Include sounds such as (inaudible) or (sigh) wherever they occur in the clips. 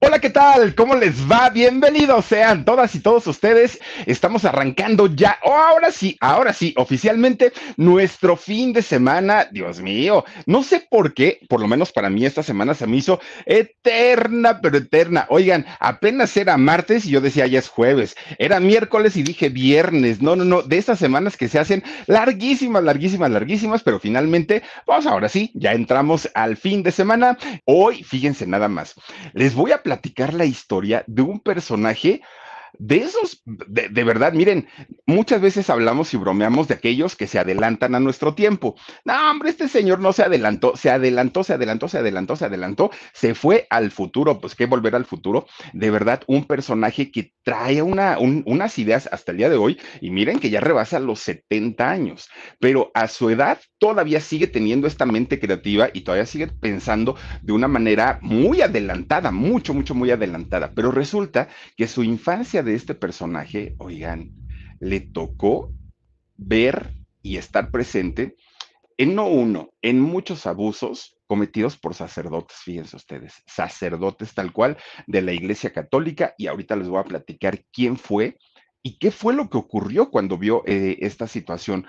Hola, ¿qué tal? ¿Cómo les va? Bienvenidos sean todas y todos ustedes. Estamos arrancando ya, oh, ahora sí, ahora sí, oficialmente nuestro fin de semana. Dios mío, no sé por qué, por lo menos para mí esta semana se me hizo eterna, pero eterna. Oigan, apenas era martes y yo decía ya es jueves. Era miércoles y dije viernes. No, no, no, de estas semanas que se hacen larguísimas, larguísimas, larguísimas, pero finalmente, vamos ahora sí, ya entramos al fin de semana. Hoy, fíjense nada más, les voy a platicar la historia de un personaje de esos, de, de, verdad, miren, muchas veces hablamos y bromeamos de aquellos que se adelantan a nuestro tiempo. No, hombre, este señor no se adelantó, se adelantó, se adelantó, se adelantó, se adelantó, se fue al futuro, pues qué volver al futuro. De verdad, un personaje que trae una, un, unas ideas hasta el día de hoy y miren que ya rebasa los 70 años, pero a su edad todavía sigue teniendo esta mente creativa y todavía sigue pensando de una manera muy adelantada, mucho, mucho, muy adelantada. Pero resulta que su infancia de este personaje, oigan, le tocó ver y estar presente en no uno, en muchos abusos cometidos por sacerdotes, fíjense ustedes, sacerdotes tal cual de la Iglesia Católica y ahorita les voy a platicar quién fue y qué fue lo que ocurrió cuando vio eh, esta situación.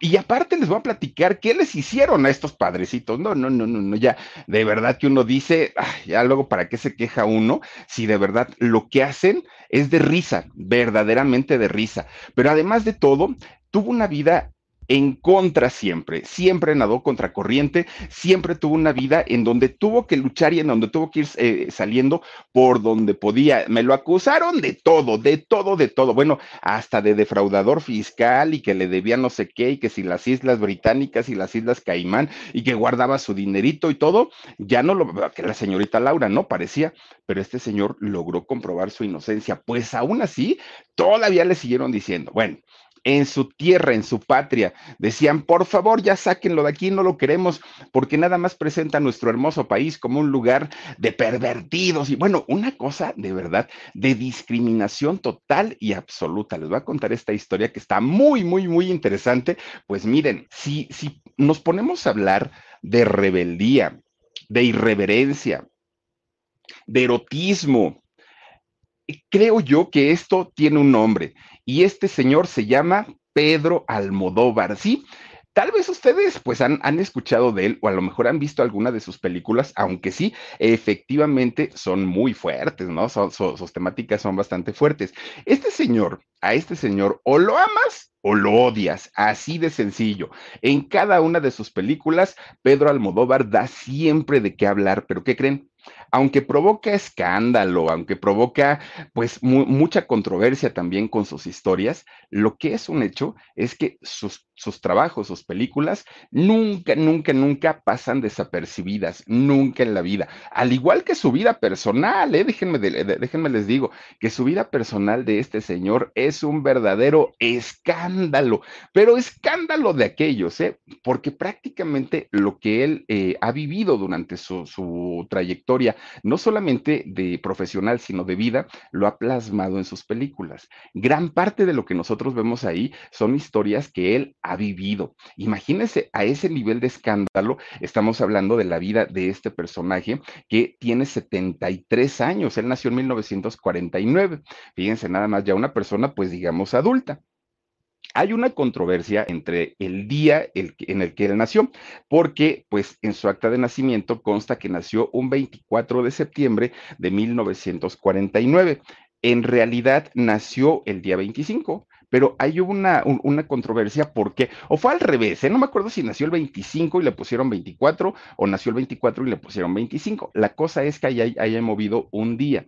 Y aparte les voy a platicar qué les hicieron a estos padrecitos. No, no, no, no, no, ya de verdad que uno dice, ya luego para qué se queja uno si de verdad lo que hacen es de risa, verdaderamente de risa. Pero además de todo, tuvo una vida en contra siempre, siempre nadó contra corriente, siempre tuvo una vida en donde tuvo que luchar y en donde tuvo que ir eh, saliendo por donde podía. Me lo acusaron de todo, de todo, de todo. Bueno, hasta de defraudador fiscal y que le debía no sé qué y que si las Islas Británicas y las Islas Caimán y que guardaba su dinerito y todo, ya no lo, que la señorita Laura no parecía, pero este señor logró comprobar su inocencia. Pues aún así, todavía le siguieron diciendo, bueno, en su tierra, en su patria. Decían, por favor, ya sáquenlo de aquí, no lo queremos, porque nada más presenta nuestro hermoso país como un lugar de pervertidos y bueno, una cosa de verdad, de discriminación total y absoluta. Les voy a contar esta historia que está muy, muy, muy interesante. Pues miren, si, si nos ponemos a hablar de rebeldía, de irreverencia, de erotismo, creo yo que esto tiene un nombre y este señor se llama Pedro Almodóvar, ¿sí? Tal vez ustedes pues han, han, escuchado de él o a lo mejor han visto alguna de sus películas, aunque sí, efectivamente son muy fuertes, ¿no? Sus temáticas son bastante fuertes. Este señor, a este señor o lo amas o lo odias, así de sencillo. En cada una de sus películas, Pedro Almodóvar da siempre de qué hablar, pero ¿qué creen? Aunque provoca escándalo, aunque provoca pues mu mucha controversia también con sus historias, lo que es un hecho es que sus, sus trabajos, sus películas, nunca, nunca, nunca pasan desapercibidas, nunca en la vida. Al igual que su vida personal, ¿eh? déjenme, de, déjenme les digo, que su vida personal de este señor es un verdadero escándalo, pero escándalo de aquellos, ¿eh? porque prácticamente lo que él eh, ha vivido durante su, su trayectoria, no solamente de profesional, sino de vida, lo ha plasmado en sus películas. Gran parte de lo que nosotros vemos ahí son historias que él ha vivido. Imagínense a ese nivel de escándalo, estamos hablando de la vida de este personaje que tiene 73 años, él nació en 1949. Fíjense nada más, ya una persona pues digamos adulta hay una controversia entre el día en el que él nació, porque pues en su acta de nacimiento consta que nació un 24 de septiembre de 1949. En realidad nació el día 25, pero hay una, un, una controversia porque, o fue al revés, ¿eh? no me acuerdo si nació el 25 y le pusieron 24 o nació el 24 y le pusieron 25. La cosa es que haya, haya movido un día.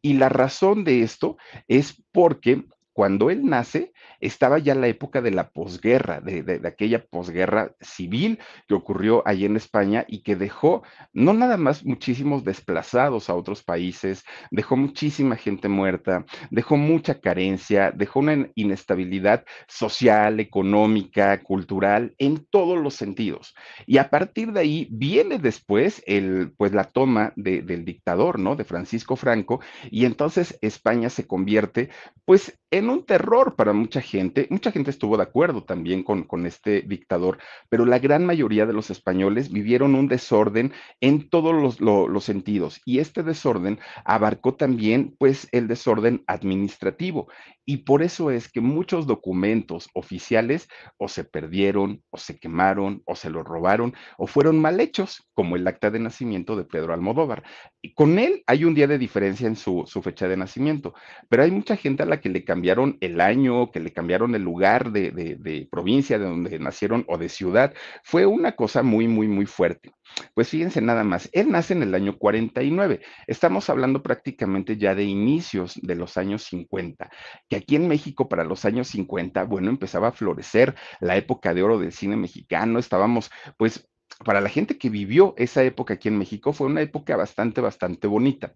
Y la razón de esto es porque cuando él nace, estaba ya la época de la posguerra, de, aquella posguerra civil que ocurrió allí en España y que dejó no nada más muchísimos desplazados a otros países, dejó muchísima gente muerta, dejó mucha carencia, dejó una inestabilidad social, económica, cultural, en todos los sentidos. Y a partir de ahí viene después el, pues la toma del dictador, ¿no? De Francisco Franco, y entonces España se convierte, pues, en un terror para mucha gente. Mucha gente estuvo de acuerdo también con, con este dictador, pero la gran mayoría de los españoles vivieron un desorden en todos los, los sentidos. Y este desorden abarcó también, pues, el desorden administrativo. Y por eso es que muchos documentos oficiales o se perdieron, o se quemaron, o se los robaron, o fueron mal hechos, como el acta de nacimiento de Pedro Almodóvar. Y con él hay un día de diferencia en su, su fecha de nacimiento, pero hay mucha gente a la que le cambiaron el año, que le cambiaron el lugar de, de, de provincia de donde nacieron o de ciudad. Fue una cosa muy, muy, muy fuerte. Pues fíjense nada más, él nace en el año 49. Estamos hablando prácticamente ya de inicios de los años 50 aquí en México para los años 50, bueno, empezaba a florecer la época de oro del cine mexicano, estábamos pues para la gente que vivió esa época aquí en México fue una época bastante, bastante bonita.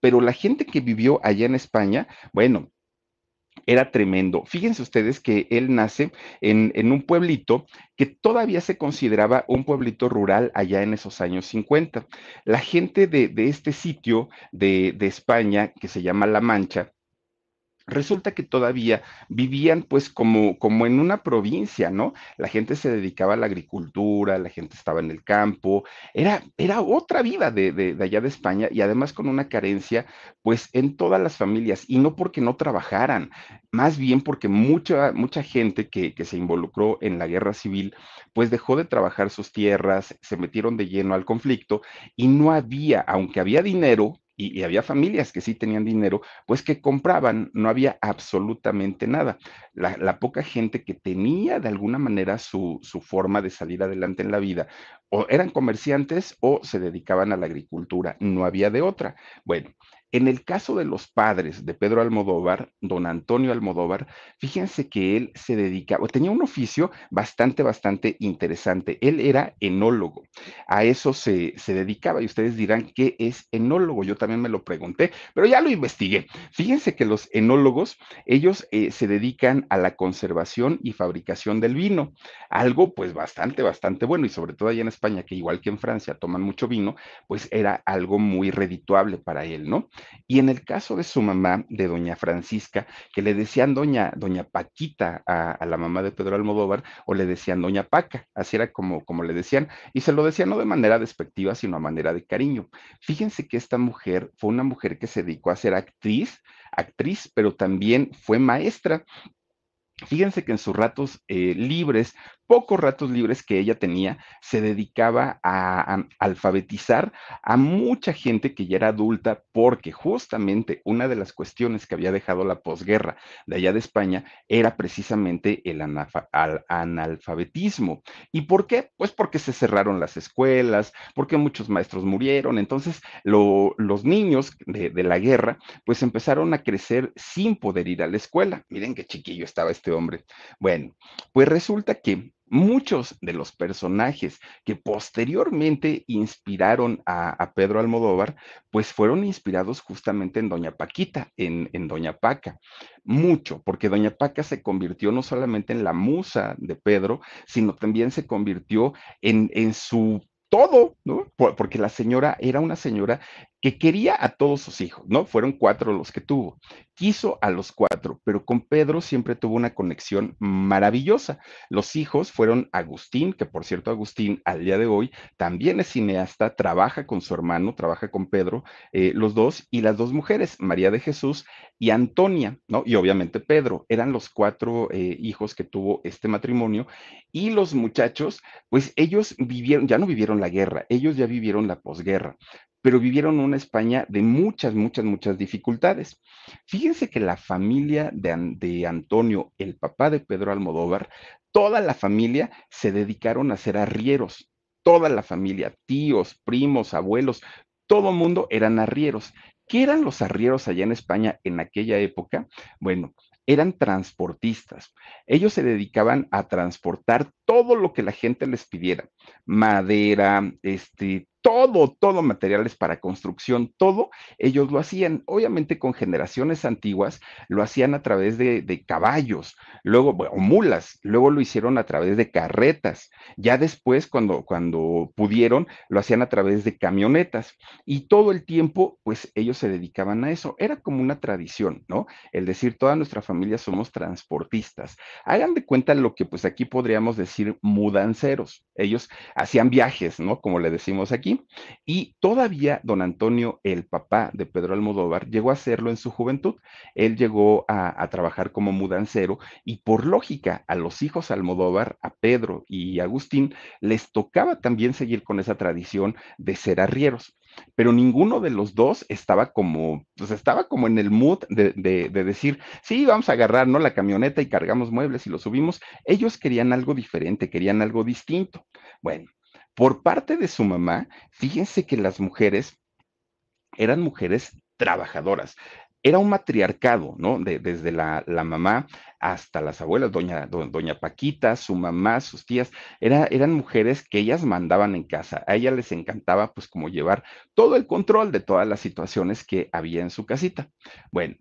Pero la gente que vivió allá en España, bueno, era tremendo. Fíjense ustedes que él nace en, un pueblito que todavía se consideraba un pueblito rural allá en esos años 50. La gente de, este sitio de, de España, que se llama La Mancha, Resulta que todavía vivían pues como, como en una provincia, ¿no? La gente se dedicaba a la agricultura, la gente estaba en el campo, era, era otra vida de, de, allá de España y además con una carencia pues en todas las familias y no porque no trabajaran, más bien porque mucha, mucha gente que, que se involucró en la guerra civil pues dejó de trabajar sus tierras, se metieron de lleno al conflicto y no había, aunque había dinero, y, había familias que sí tenían dinero, pues que compraban, no había absolutamente nada. La, poca gente que tenía de alguna manera su, su, forma de salir adelante en la vida, o eran comerciantes o se dedicaban a la agricultura, no había de otra. Bueno, en el caso de los padres de Pedro Almodóvar, don Antonio Almodóvar, fíjense que él se dedicaba, tenía un oficio bastante, bastante interesante. Él era enólogo. A eso se, se dedicaba y ustedes dirán, ¿qué es enólogo? Yo también me lo pregunté, pero ya lo investigué. Fíjense que los enólogos, ellos eh, se dedican a la conservación y fabricación del vino. Algo pues bastante, bastante bueno y sobre todo allá en España, que igual que en Francia toman mucho vino, pues era algo muy redituable para él, ¿no? Y en el caso de su mamá, de doña Francisca, que le decían doña, doña Paquita a, la mamá de Pedro Almodóvar, o le decían doña Paca, así era como, como le decían, y se lo decían no de manera despectiva, sino a manera de cariño. Fíjense que esta mujer fue una mujer que se dedicó a ser actriz, actriz, pero también fue maestra. Fíjense que en sus ratos eh, libres pocos ratos libres que ella tenía, se dedicaba a, alfabetizar a mucha gente que ya era adulta, porque justamente una de las cuestiones que había dejado la posguerra de allá de España era precisamente el analfabetismo. ¿Y por qué? Pues porque se cerraron las escuelas, porque muchos maestros murieron. Entonces, los niños de, de la guerra, pues empezaron a crecer sin poder ir a la escuela. Miren qué chiquillo estaba este hombre. Bueno, pues resulta que muchos de los personajes que posteriormente inspiraron a, Pedro Almodóvar, pues fueron inspirados justamente en Doña Paquita, en, Doña Paca. Mucho, porque Doña Paca se convirtió no solamente en la musa de Pedro, sino también se convirtió en, en su todo, ¿no? Porque la señora era una señora que quería a todos sus hijos, ¿no? Fueron cuatro los que tuvo. Quiso a los cuatro, pero con Pedro siempre tuvo una conexión maravillosa. Los hijos fueron Agustín, que por cierto Agustín al día de hoy también es cineasta, trabaja con su hermano, trabaja con Pedro, eh, los dos, y las dos mujeres, María de Jesús y Antonia, ¿no? Y obviamente Pedro, eran los cuatro eh, hijos que tuvo este matrimonio. Y los muchachos, pues ellos vivieron, ya no vivieron la guerra, ellos ya vivieron la posguerra pero vivieron una España de muchas, muchas, muchas dificultades. Fíjense que la familia de, Antonio, el papá de Pedro Almodóvar, toda la familia se dedicaron a ser arrieros, toda la familia, tíos, primos, abuelos, todo mundo eran arrieros. ¿Qué eran los arrieros allá en España en aquella época? Bueno, eran transportistas. Ellos se dedicaban a transportar todo lo que la gente les pidiera, madera, este, todo, todo materiales para construcción, todo, ellos lo hacían, obviamente con generaciones antiguas, lo hacían a través de, caballos, luego, bueno, mulas, luego lo hicieron a través de carretas, ya después, cuando, cuando pudieron, lo hacían a través de camionetas, y todo el tiempo, pues ellos se dedicaban a eso, era como una tradición, ¿no? El decir, toda nuestra familia somos transportistas. Hagan de cuenta lo que pues aquí podríamos decir mudanceros, ellos hacían viajes, ¿no? Como le decimos aquí y todavía don Antonio, el papá de Pedro Almodóvar, llegó a hacerlo en su juventud. Él llegó a, trabajar como mudancero y por lógica a los hijos Almodóvar, a Pedro y Agustín, les tocaba también seguir con esa tradición de ser arrieros pero ninguno de los dos estaba como, pues estaba como en el mood de, de, decir, sí, vamos a agarrar, ¿no? La camioneta y cargamos muebles y lo subimos. Ellos querían algo diferente, querían algo distinto. Bueno, por parte de su mamá, fíjense que las mujeres eran mujeres trabajadoras. Era un matriarcado, ¿no? desde la, mamá hasta las abuelas, doña, doña Paquita, su mamá, sus tías, eran mujeres que ellas mandaban en casa. A ellas les encantaba, pues, como llevar todo el control de todas las situaciones que había en su casita. Bueno,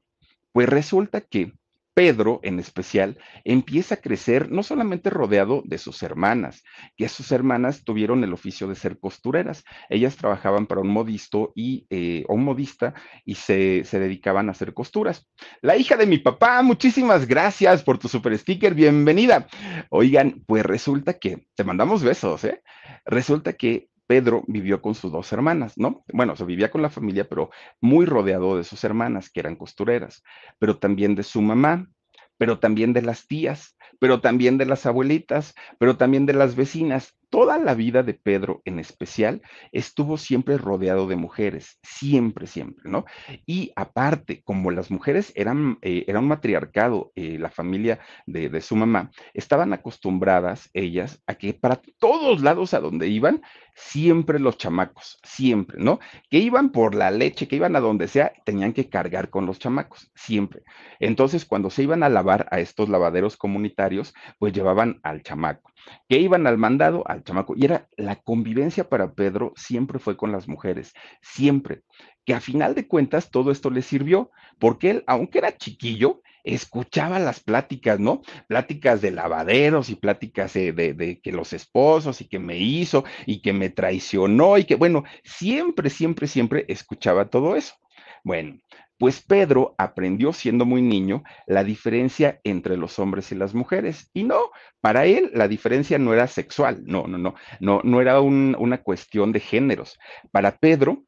pues resulta que Pedro, en especial, empieza a crecer no solamente rodeado de sus hermanas, que sus hermanas tuvieron el oficio de ser costureras. Ellas trabajaban para un modisto y eh, un modista y se, se, dedicaban a hacer costuras. La hija de mi papá, muchísimas gracias por tu super sticker, bienvenida. Oigan, pues resulta que te mandamos besos, ¿eh? Resulta que Pedro vivió con sus dos hermanas, ¿no? Bueno, se vivía con la familia, pero muy rodeado de sus hermanas, que eran costureras, pero también de su mamá, pero también de las tías, pero también de las abuelitas, pero también de las vecinas toda la vida de Pedro en especial estuvo siempre rodeado de mujeres, siempre, siempre, ¿no? Y aparte, como las mujeres eran, eh, un matriarcado, eh, la familia de, de, su mamá, estaban acostumbradas ellas a que para todos lados a donde iban, siempre los chamacos, siempre, ¿no? Que iban por la leche, que iban a donde sea, tenían que cargar con los chamacos, siempre. Entonces, cuando se iban a lavar a estos lavaderos comunitarios, pues llevaban al chamaco que iban al mandado, al chamaco, y era la convivencia para Pedro siempre fue con las mujeres, siempre, que a final de cuentas todo esto le sirvió, porque él, aunque era chiquillo, escuchaba las pláticas, ¿no? Pláticas de lavaderos y pláticas de, de, que los esposos y que me hizo y que me traicionó y que, bueno, siempre, siempre, siempre escuchaba todo eso. Bueno, pues Pedro aprendió siendo muy niño la diferencia entre los hombres y las mujeres. Y no, para él la diferencia no era sexual, no, no, no, no, no era una cuestión de géneros. Para Pedro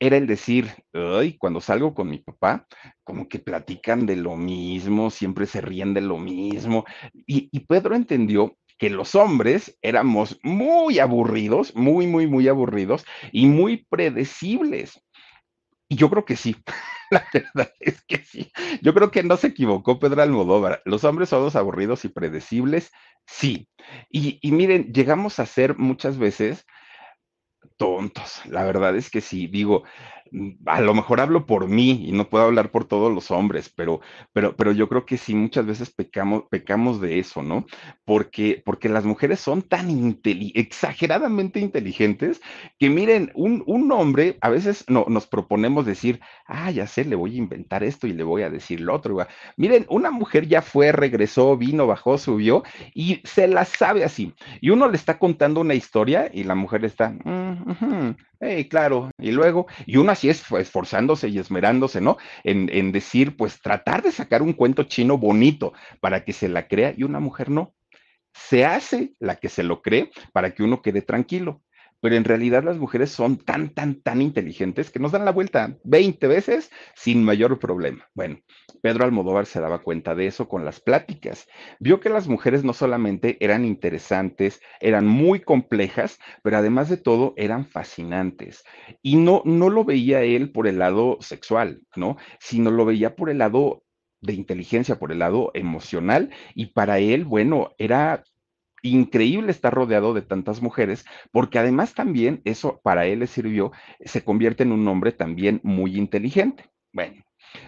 era el decir, ay, cuando salgo con mi papá, como que platican de lo mismo, siempre se ríen de lo mismo. Y, y Pedro entendió que los hombres éramos muy aburridos, muy, muy, muy aburridos y muy predecibles. Y yo creo que sí. (laughs) La verdad es que sí. Yo creo que no se equivocó Pedro Almodóvar. Los hombres son los aburridos y predecibles, sí. Y miren, llegamos a ser muchas veces tontos. La verdad es que sí. Digo, a lo mejor hablo por mí y no puedo hablar por todos los hombres, pero, pero, pero yo creo que sí muchas veces pecamos, pecamos de eso, ¿no? Porque, porque las mujeres son tan exageradamente inteligentes que miren, un, un hombre, a veces no, nos proponemos decir, ah, ya sé, le voy a inventar esto y le voy a decir lo otro. Miren, una mujer ya fue, regresó, vino, bajó, subió y se la sabe así. Y uno le está contando una historia y la mujer está, mm, claro, y luego, y uno así es esforzándose y esmerándose, ¿no? En, en decir, pues tratar de sacar un cuento chino bonito para que se la crea y una mujer no. Se hace la que se lo cree para que uno quede tranquilo pero en realidad las mujeres son tan, tan, tan inteligentes que nos dan la vuelta 20 veces sin mayor problema. Bueno, Pedro Almodóvar se daba cuenta de eso con las pláticas. Vio que las mujeres no solamente eran interesantes, eran muy complejas, pero además de todo eran fascinantes. Y no, no lo veía él por el lado sexual, ¿no? Sino lo veía por el lado de inteligencia, por el lado emocional, y para él, bueno, era increíble estar rodeado de tantas mujeres, porque además también eso para él le sirvió, se convierte en un hombre también muy inteligente. Bueno,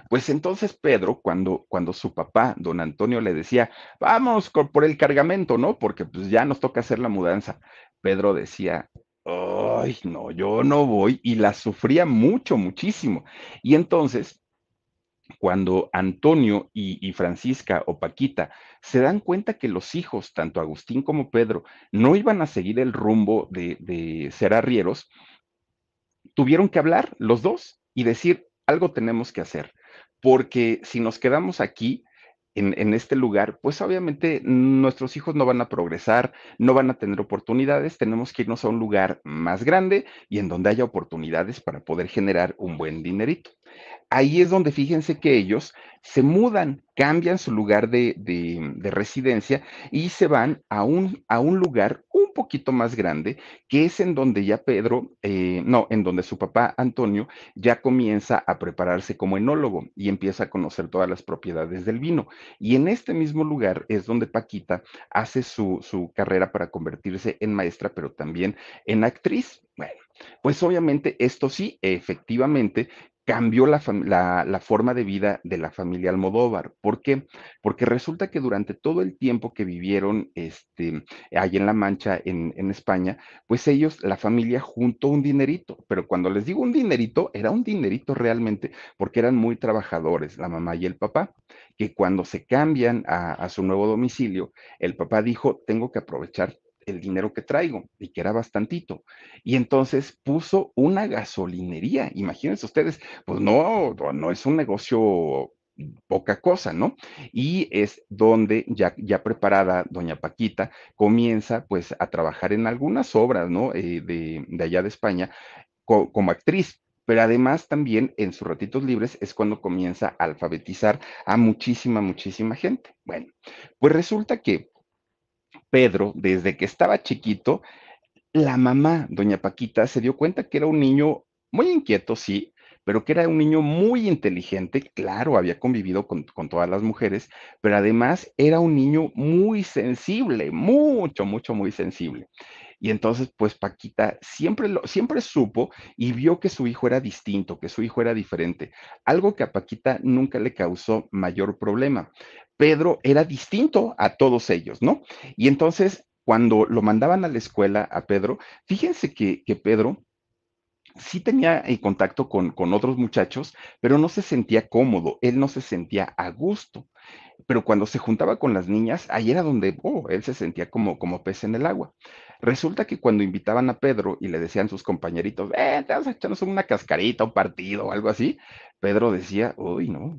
Pues entonces Pedro, cuando, cuando su papá, don Antonio, le decía, vamos por el cargamento, ¿no? Porque pues ya nos toca hacer la mudanza. Pedro decía, ay, no, yo no voy y la sufría mucho, muchísimo. Y entonces, cuando Antonio y, Francisca o Paquita se dan cuenta que los hijos, tanto Agustín como Pedro, no iban a seguir el rumbo de, ser arrieros, tuvieron que hablar los dos y decir, algo tenemos que hacer, porque si nos quedamos aquí, en, este lugar, pues obviamente nuestros hijos no van a progresar, no van a tener oportunidades, tenemos que irnos a un lugar más grande y en donde haya oportunidades para poder generar un buen dinerito. Ahí es donde fíjense que ellos se mudan, cambian su lugar de, residencia y se van a un, a un lugar un poquito más grande, que es en donde ya Pedro, eh, no, en donde su papá Antonio ya comienza a prepararse como enólogo y empieza a conocer todas las propiedades del vino. Y en este mismo lugar es donde Paquita hace su, su carrera para convertirse en maestra, pero también en actriz. Bueno, pues obviamente esto sí, efectivamente, cambió la, forma de vida de la familia Almodóvar. ¿Por qué? Porque resulta que durante todo el tiempo que vivieron este, ahí en La Mancha, en, España, pues ellos, la familia, juntó un dinerito. Pero cuando les digo un dinerito, era un dinerito realmente, porque eran muy trabajadores, la mamá y el papá, que cuando se cambian a, a su nuevo domicilio, el papá dijo, tengo que aprovechar el dinero que traigo y que era bastantito. Y entonces puso una gasolinería. Imagínense ustedes, pues no, no es un negocio poca cosa, ¿no? Y es donde ya, ya preparada doña Paquita comienza pues a trabajar en algunas obras, ¿no? Eh, de, allá de España como actriz, pero además también en sus ratitos libres es cuando comienza a alfabetizar a muchísima, muchísima gente. Bueno, pues resulta que Pedro, desde que estaba chiquito, la mamá, doña Paquita, se dio cuenta que era un niño muy inquieto, sí, pero que era un niño muy inteligente, claro, había convivido con, todas las mujeres, pero además era un niño muy sensible, mucho, mucho, muy sensible. Y entonces, pues Paquita siempre, lo, siempre supo y vio que su hijo era distinto, que su hijo era diferente, algo que a Paquita nunca le causó mayor problema. Pedro era distinto a todos ellos, ¿no? Y entonces, cuando lo mandaban a la escuela a Pedro, fíjense que, que Pedro sí tenía en contacto con, con, otros muchachos, pero no se sentía cómodo, él no se sentía a gusto. Pero cuando se juntaba con las niñas, ahí era donde oh, él se sentía como, como pez en el agua. Resulta que cuando invitaban a Pedro y le decían sus compañeritos, eh, te vas a echarnos una cascarita, un partido o algo así, Pedro decía, uy, no,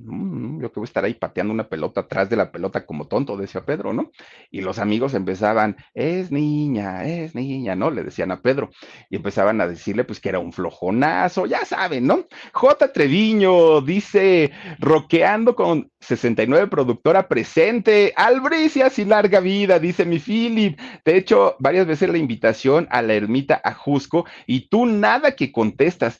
yo que voy a estar ahí pateando una pelota atrás de la pelota como tonto, decía Pedro, ¿no? Y los amigos empezaban, es niña, es niña, ¿no? Le decían a Pedro. Y empezaban a decirle, pues, que era un flojonazo, ya saben, ¿no? J. Treviño dice, roqueando con 69 productora presente, albricias y larga vida, dice mi Philip. Te he hecho varias veces la invitación a la ermita a Jusco y tú nada que contestas.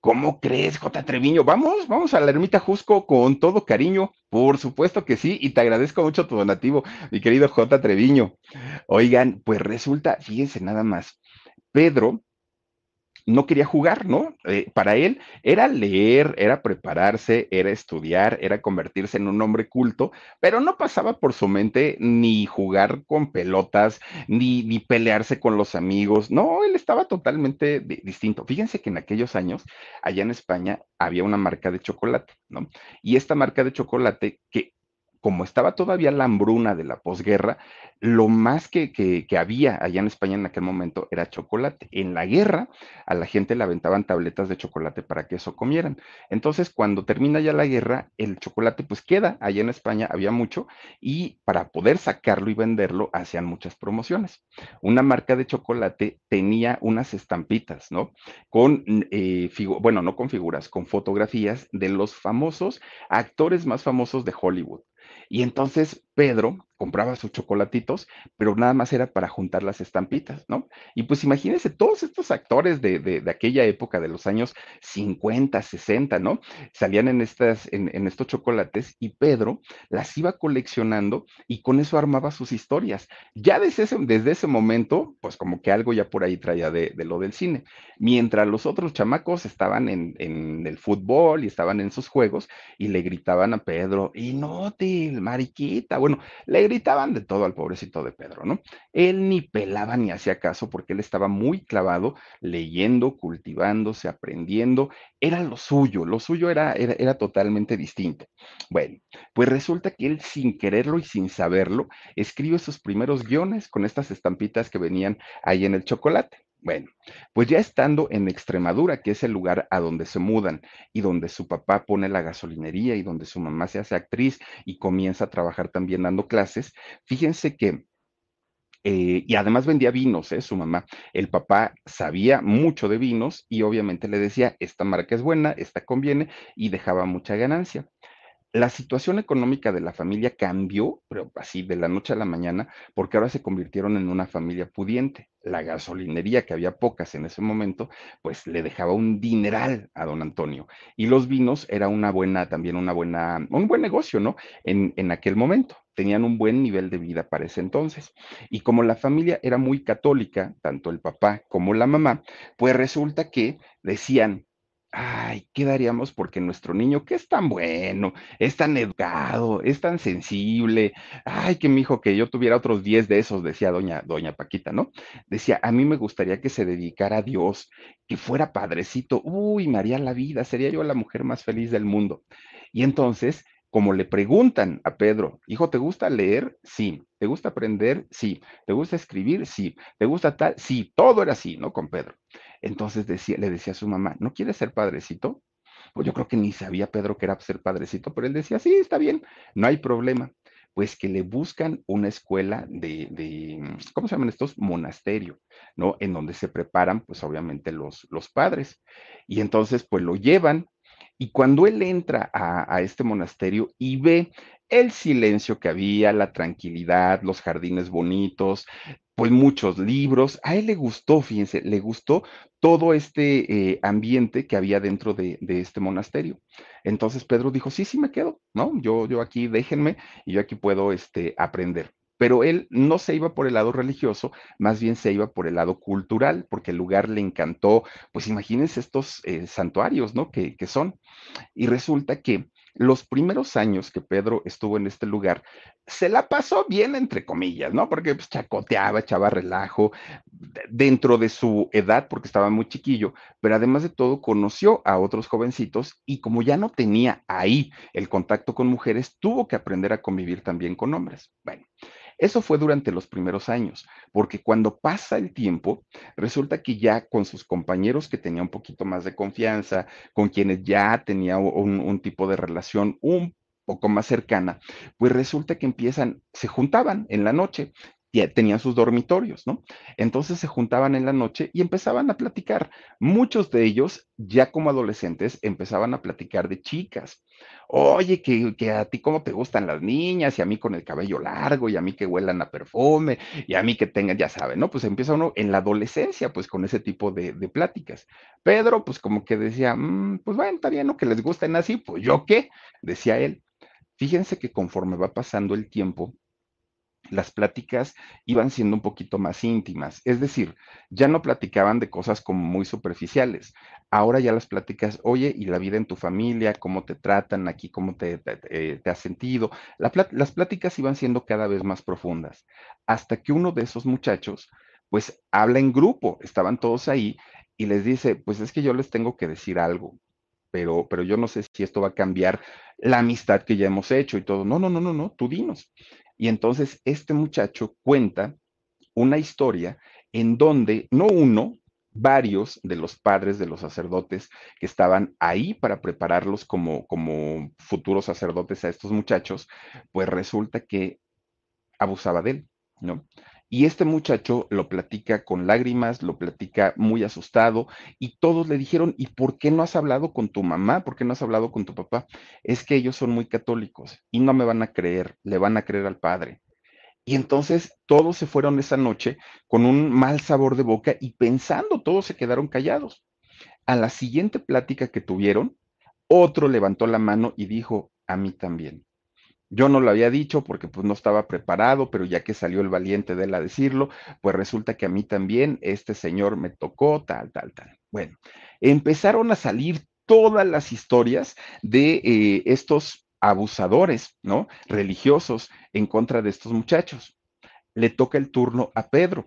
¿Cómo crees, J. Treviño? Vamos vamos, a la ermita Jusco con todo cariño. Por supuesto que sí, y te agradezco mucho tu donativo, mi querido J. Treviño. Oigan, pues resulta, fíjense nada más, Pedro no quería jugar, ¿no? Eh, para él era leer, era prepararse, era estudiar, era convertirse en un hombre culto, pero no pasaba por su mente ni jugar con pelotas, ni, ni pelearse con los amigos, no, él estaba totalmente distinto. Fíjense que en aquellos años, allá en España, había una marca de chocolate, ¿no? Y esta marca de chocolate que como estaba todavía la hambruna de la posguerra, lo más que, que, había allá en España en aquel momento era chocolate. En la guerra a la gente le aventaban tabletas de chocolate para que eso comieran. Entonces, cuando termina ya la guerra, el chocolate pues queda allá en España, había mucho, y para poder sacarlo y venderlo, hacían muchas promociones. Una marca de chocolate tenía unas estampitas, ¿no? Con, eh, bueno, no con figuras, con fotografías de los famosos actores más famosos de Hollywood. Y entonces Pedro compraba sus chocolatitos, pero nada más era para juntar las estampitas, ¿no? Y pues imagínense todos estos actores de, de, aquella época, de los años 50, 60, ¿no? Salían en, estas, en, en, estos chocolates y Pedro las iba coleccionando y con eso armaba sus historias. Ya desde ese, desde ese momento, pues como que algo ya por ahí traía de, de lo del cine. Mientras los otros chamacos estaban en, en, el fútbol y estaban en sus juegos y le gritaban a Pedro, inútil, mariquita. Bueno, le gritaban de todo al pobrecito de Pedro, ¿no? Él ni pelaba ni hacía caso porque él estaba muy clavado leyendo, cultivándose, aprendiendo. Era lo suyo, lo suyo era, era, era totalmente distinto. Bueno, pues resulta que él sin quererlo y sin saberlo, escribe sus primeros guiones con estas estampitas que venían ahí en el chocolate. Bueno, pues ya estando en Extremadura, que es el lugar a donde se mudan y donde su papá pone la gasolinería y donde su mamá se hace actriz y comienza a trabajar también dando clases, fíjense que eh, y además vendía vinos, ¿eh? Su mamá. El papá sabía mucho de vinos y obviamente le decía, esta marca es buena, esta conviene y dejaba mucha ganancia la situación económica de la familia cambió, pero así de la noche a la mañana, porque ahora se convirtieron en una familia pudiente. La gasolinería, que había pocas en ese momento, pues le dejaba un dineral a don Antonio. Y los vinos era una buena, también una buena, un buen negocio, ¿no? En, en aquel momento. Tenían un buen nivel de vida para ese entonces. Y como la familia era muy católica, tanto el papá como la mamá, pues resulta que decían, Ay, ¿qué daríamos porque nuestro niño, que es tan bueno, es tan educado, es tan sensible? Ay, que mi hijo, que yo tuviera otros 10 de esos, decía doña, doña Paquita, ¿no? Decía, a mí me gustaría que se dedicara a Dios, que fuera padrecito. Uy, me haría la vida, sería yo la mujer más feliz del mundo. Y entonces, como le preguntan a Pedro, hijo, ¿te gusta leer? Sí. ¿Te gusta aprender? Sí. ¿Te gusta escribir? Sí. ¿Te gusta tal? Sí. Todo era así, ¿no? Con Pedro. Entonces le decía a su mamá, ¿no quieres ser padrecito? Pues yo creo que ni sabía Pedro que era ser padrecito, pero él decía, sí, está bien, no hay problema. Pues que le buscan una escuela de, de ¿cómo se llaman estos? Monasterio, ¿no? En donde se preparan, pues obviamente los, los padres. Y entonces, pues lo llevan. Y cuando él entra a, este monasterio y ve el silencio que había, la tranquilidad, los jardines bonitos, pues muchos libros. A él le gustó, fíjense, le gustó todo este eh, ambiente que había dentro de, de, este monasterio. Entonces Pedro dijo, sí, sí me quedo, ¿no? Yo, yo aquí déjenme y yo aquí puedo este, aprender. Pero él no se iba por el lado religioso, más bien se iba por el lado cultural, porque el lugar le encantó, pues imagínense estos eh, santuarios, ¿no? Que, que son. Y resulta que los primeros años que Pedro estuvo en este lugar, se la pasó bien, entre comillas, ¿no? Porque pues, chacoteaba, echaba relajo dentro de su edad, porque estaba muy chiquillo, pero además de todo conoció a otros jovencitos y como ya no tenía ahí el contacto con mujeres, tuvo que aprender a convivir también con hombres. Bueno, eso fue durante los primeros años, porque cuando pasa el tiempo, resulta que ya con sus compañeros que tenía un poquito más de confianza, con quienes ya tenía un, un tipo de relación un poco más cercana, pues resulta que empiezan, se juntaban en la noche tenían sus dormitorios, ¿no? Entonces se juntaban en la noche y empezaban a platicar. Muchos de ellos, ya como adolescentes, empezaban a platicar de chicas. Oye, que, a ti cómo te gustan las niñas, y a mí con el cabello largo, y a mí que huelan a perfume, y a mí que tengan, ya saben, ¿no? Pues empieza uno en la adolescencia, pues con ese tipo de, de pláticas. Pedro, pues como que decía, mm, pues bueno, está bien, ¿no? Que les gusten así, pues yo qué, decía él. Fíjense que conforme va pasando el tiempo, las pláticas iban siendo un poquito más íntimas, es decir, ya no platicaban de cosas como muy superficiales. Ahora ya las pláticas, oye, y la vida en tu familia, cómo te tratan aquí, cómo te, te, has sentido. La, las pláticas iban siendo cada vez más profundas, hasta que uno de esos muchachos, pues habla en grupo, estaban todos ahí y les dice, pues es que yo les tengo que decir algo. Pero, pero yo no sé si esto va a cambiar la amistad que ya hemos hecho y todo. No, no, no, no, no, tú dinos. Y entonces este muchacho cuenta una historia en donde no uno, varios de los padres de los sacerdotes que estaban ahí para prepararlos como, como futuros sacerdotes a estos muchachos, pues resulta que abusaba de él, ¿no? Y este muchacho lo platica con lágrimas, lo platica muy asustado y todos le dijeron, ¿y por qué no has hablado con tu mamá? ¿Por qué no has hablado con tu papá? Es que ellos son muy católicos y no me van a creer, le van a creer al padre. Y entonces todos se fueron esa noche con un mal sabor de boca y pensando, todos se quedaron callados. A la siguiente plática que tuvieron, otro levantó la mano y dijo, a mí también. Yo no lo había dicho porque pues no estaba preparado, pero ya que salió el valiente de él a decirlo, pues resulta que a mí también este señor me tocó, tal, tal, tal. Bueno, empezaron a salir todas las historias de eh, estos abusadores, ¿no? Religiosos en contra de estos muchachos. Le toca el turno a Pedro.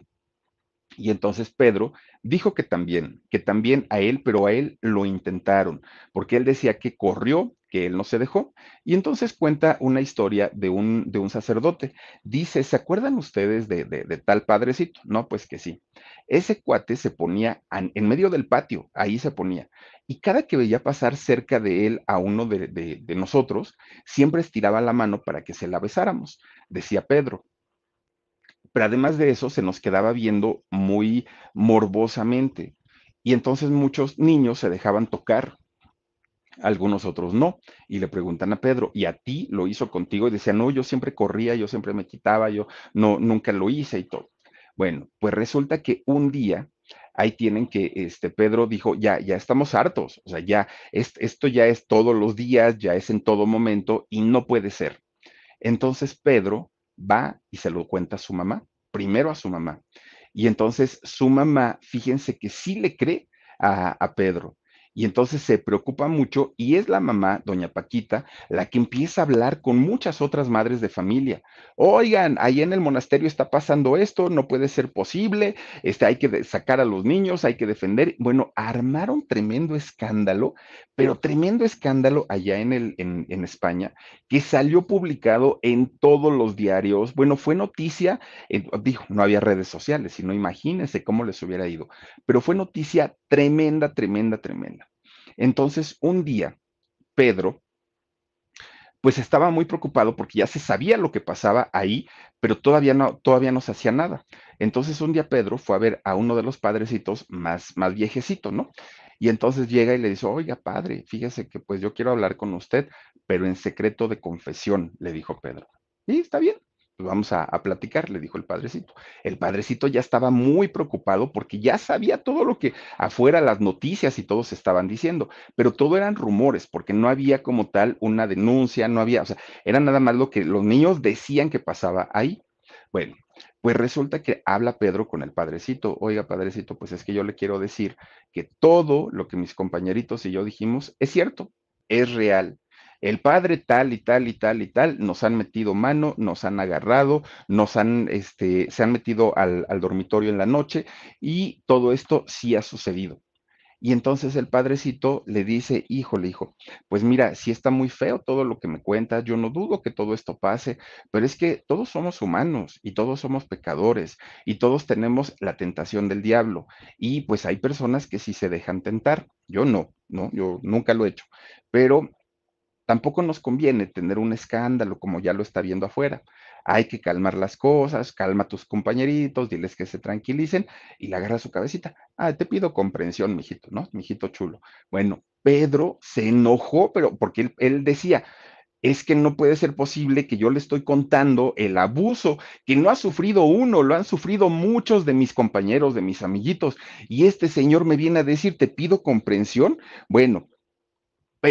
Y entonces Pedro dijo que también, que también a él, pero a él lo intentaron, porque él decía que corrió, que él no se dejó. Y entonces cuenta una historia de un, de un sacerdote. Dice, ¿se acuerdan ustedes de, de, tal padrecito? No, pues que sí. Ese cuate se ponía en medio del patio, ahí se ponía. Y cada que veía pasar cerca de él a uno de, de nosotros, siempre estiraba la mano para que se la besáramos, decía Pedro pero además de eso se nos quedaba viendo muy morbosamente. Y entonces muchos niños se dejaban tocar, algunos otros no. Y le preguntan a Pedro, ¿y a ti lo hizo contigo? Y decía, no, yo siempre corría, yo siempre me quitaba, yo no, nunca lo hice y todo. Bueno, pues resulta que un día ahí tienen que, este, Pedro dijo, ya, ya estamos hartos, o sea, ya, esto ya es todos los días, ya es en todo momento y no puede ser. Entonces Pedro va y se lo cuenta a su mamá, primero a su mamá. Y entonces su mamá, fíjense que sí le cree a, a Pedro y entonces se preocupa mucho y es la mamá, doña Paquita, la que empieza a hablar con muchas otras madres de familia. Oigan, ahí en el monasterio está pasando esto, no puede ser posible, este, hay que sacar a los niños, hay que defender. Bueno, armaron tremendo escándalo, pero tremendo escándalo allá en, el, en, España, que salió publicado en todos los diarios. Bueno, fue noticia, dijo, no había redes sociales, sino imagínense cómo les hubiera ido, pero fue noticia tremenda, tremenda, tremenda. Entonces, un día, Pedro, pues estaba muy preocupado porque ya se sabía lo que pasaba ahí, pero todavía no, todavía no se hacía nada. Entonces, un día Pedro fue a ver a uno de los padrecitos más, más viejecito, ¿no? Y entonces llega y le dice, oiga, padre, fíjese que pues yo quiero hablar con usted, pero en secreto de confesión, le dijo Pedro. Y está bien, vamos a, platicar, le dijo el padrecito. El padrecito ya estaba muy preocupado porque ya sabía todo lo que afuera las noticias y todos estaban diciendo, pero todo eran rumores porque no había como tal una denuncia, no había, o sea, era nada más lo que los niños decían que pasaba ahí. Bueno, pues resulta que habla Pedro con el padrecito. Oiga, padrecito, pues es que yo le quiero decir que todo lo que mis compañeritos y yo dijimos es cierto, es real el padre tal y tal y tal y tal nos han metido mano, nos han agarrado, nos han, este, se han metido al, al dormitorio en la noche y todo esto sí ha sucedido. Y entonces el padrecito le dice, híjole, hijo, pues mira, si está muy feo todo lo que me cuentas, yo no dudo que todo esto pase, pero es que todos somos humanos y todos somos pecadores y todos tenemos la tentación del diablo. Y pues hay personas que sí se dejan tentar. Yo no, no, yo nunca lo he hecho, pero Tampoco nos conviene tener un escándalo como ya lo está viendo afuera. Hay que calmar las cosas, calma a tus compañeritos, diles que se tranquilicen y le agarra su cabecita. Ah, te pido comprensión, mijito, ¿no? Mijito chulo. Bueno, Pedro se enojó, pero porque él, él decía, es que no puede ser posible que yo le estoy contando el abuso que no ha sufrido uno, lo han sufrido muchos de mis compañeros, de mis amiguitos, y este señor me viene a decir, te pido comprensión. Bueno,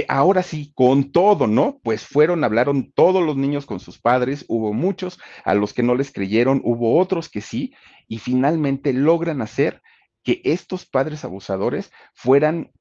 ahora sí, con todo, ¿no? Pues fueron, hablaron todos los niños con sus padres, hubo muchos a los que no les creyeron, hubo otros que sí, y finalmente logran hacer que estos padres abusadores fueran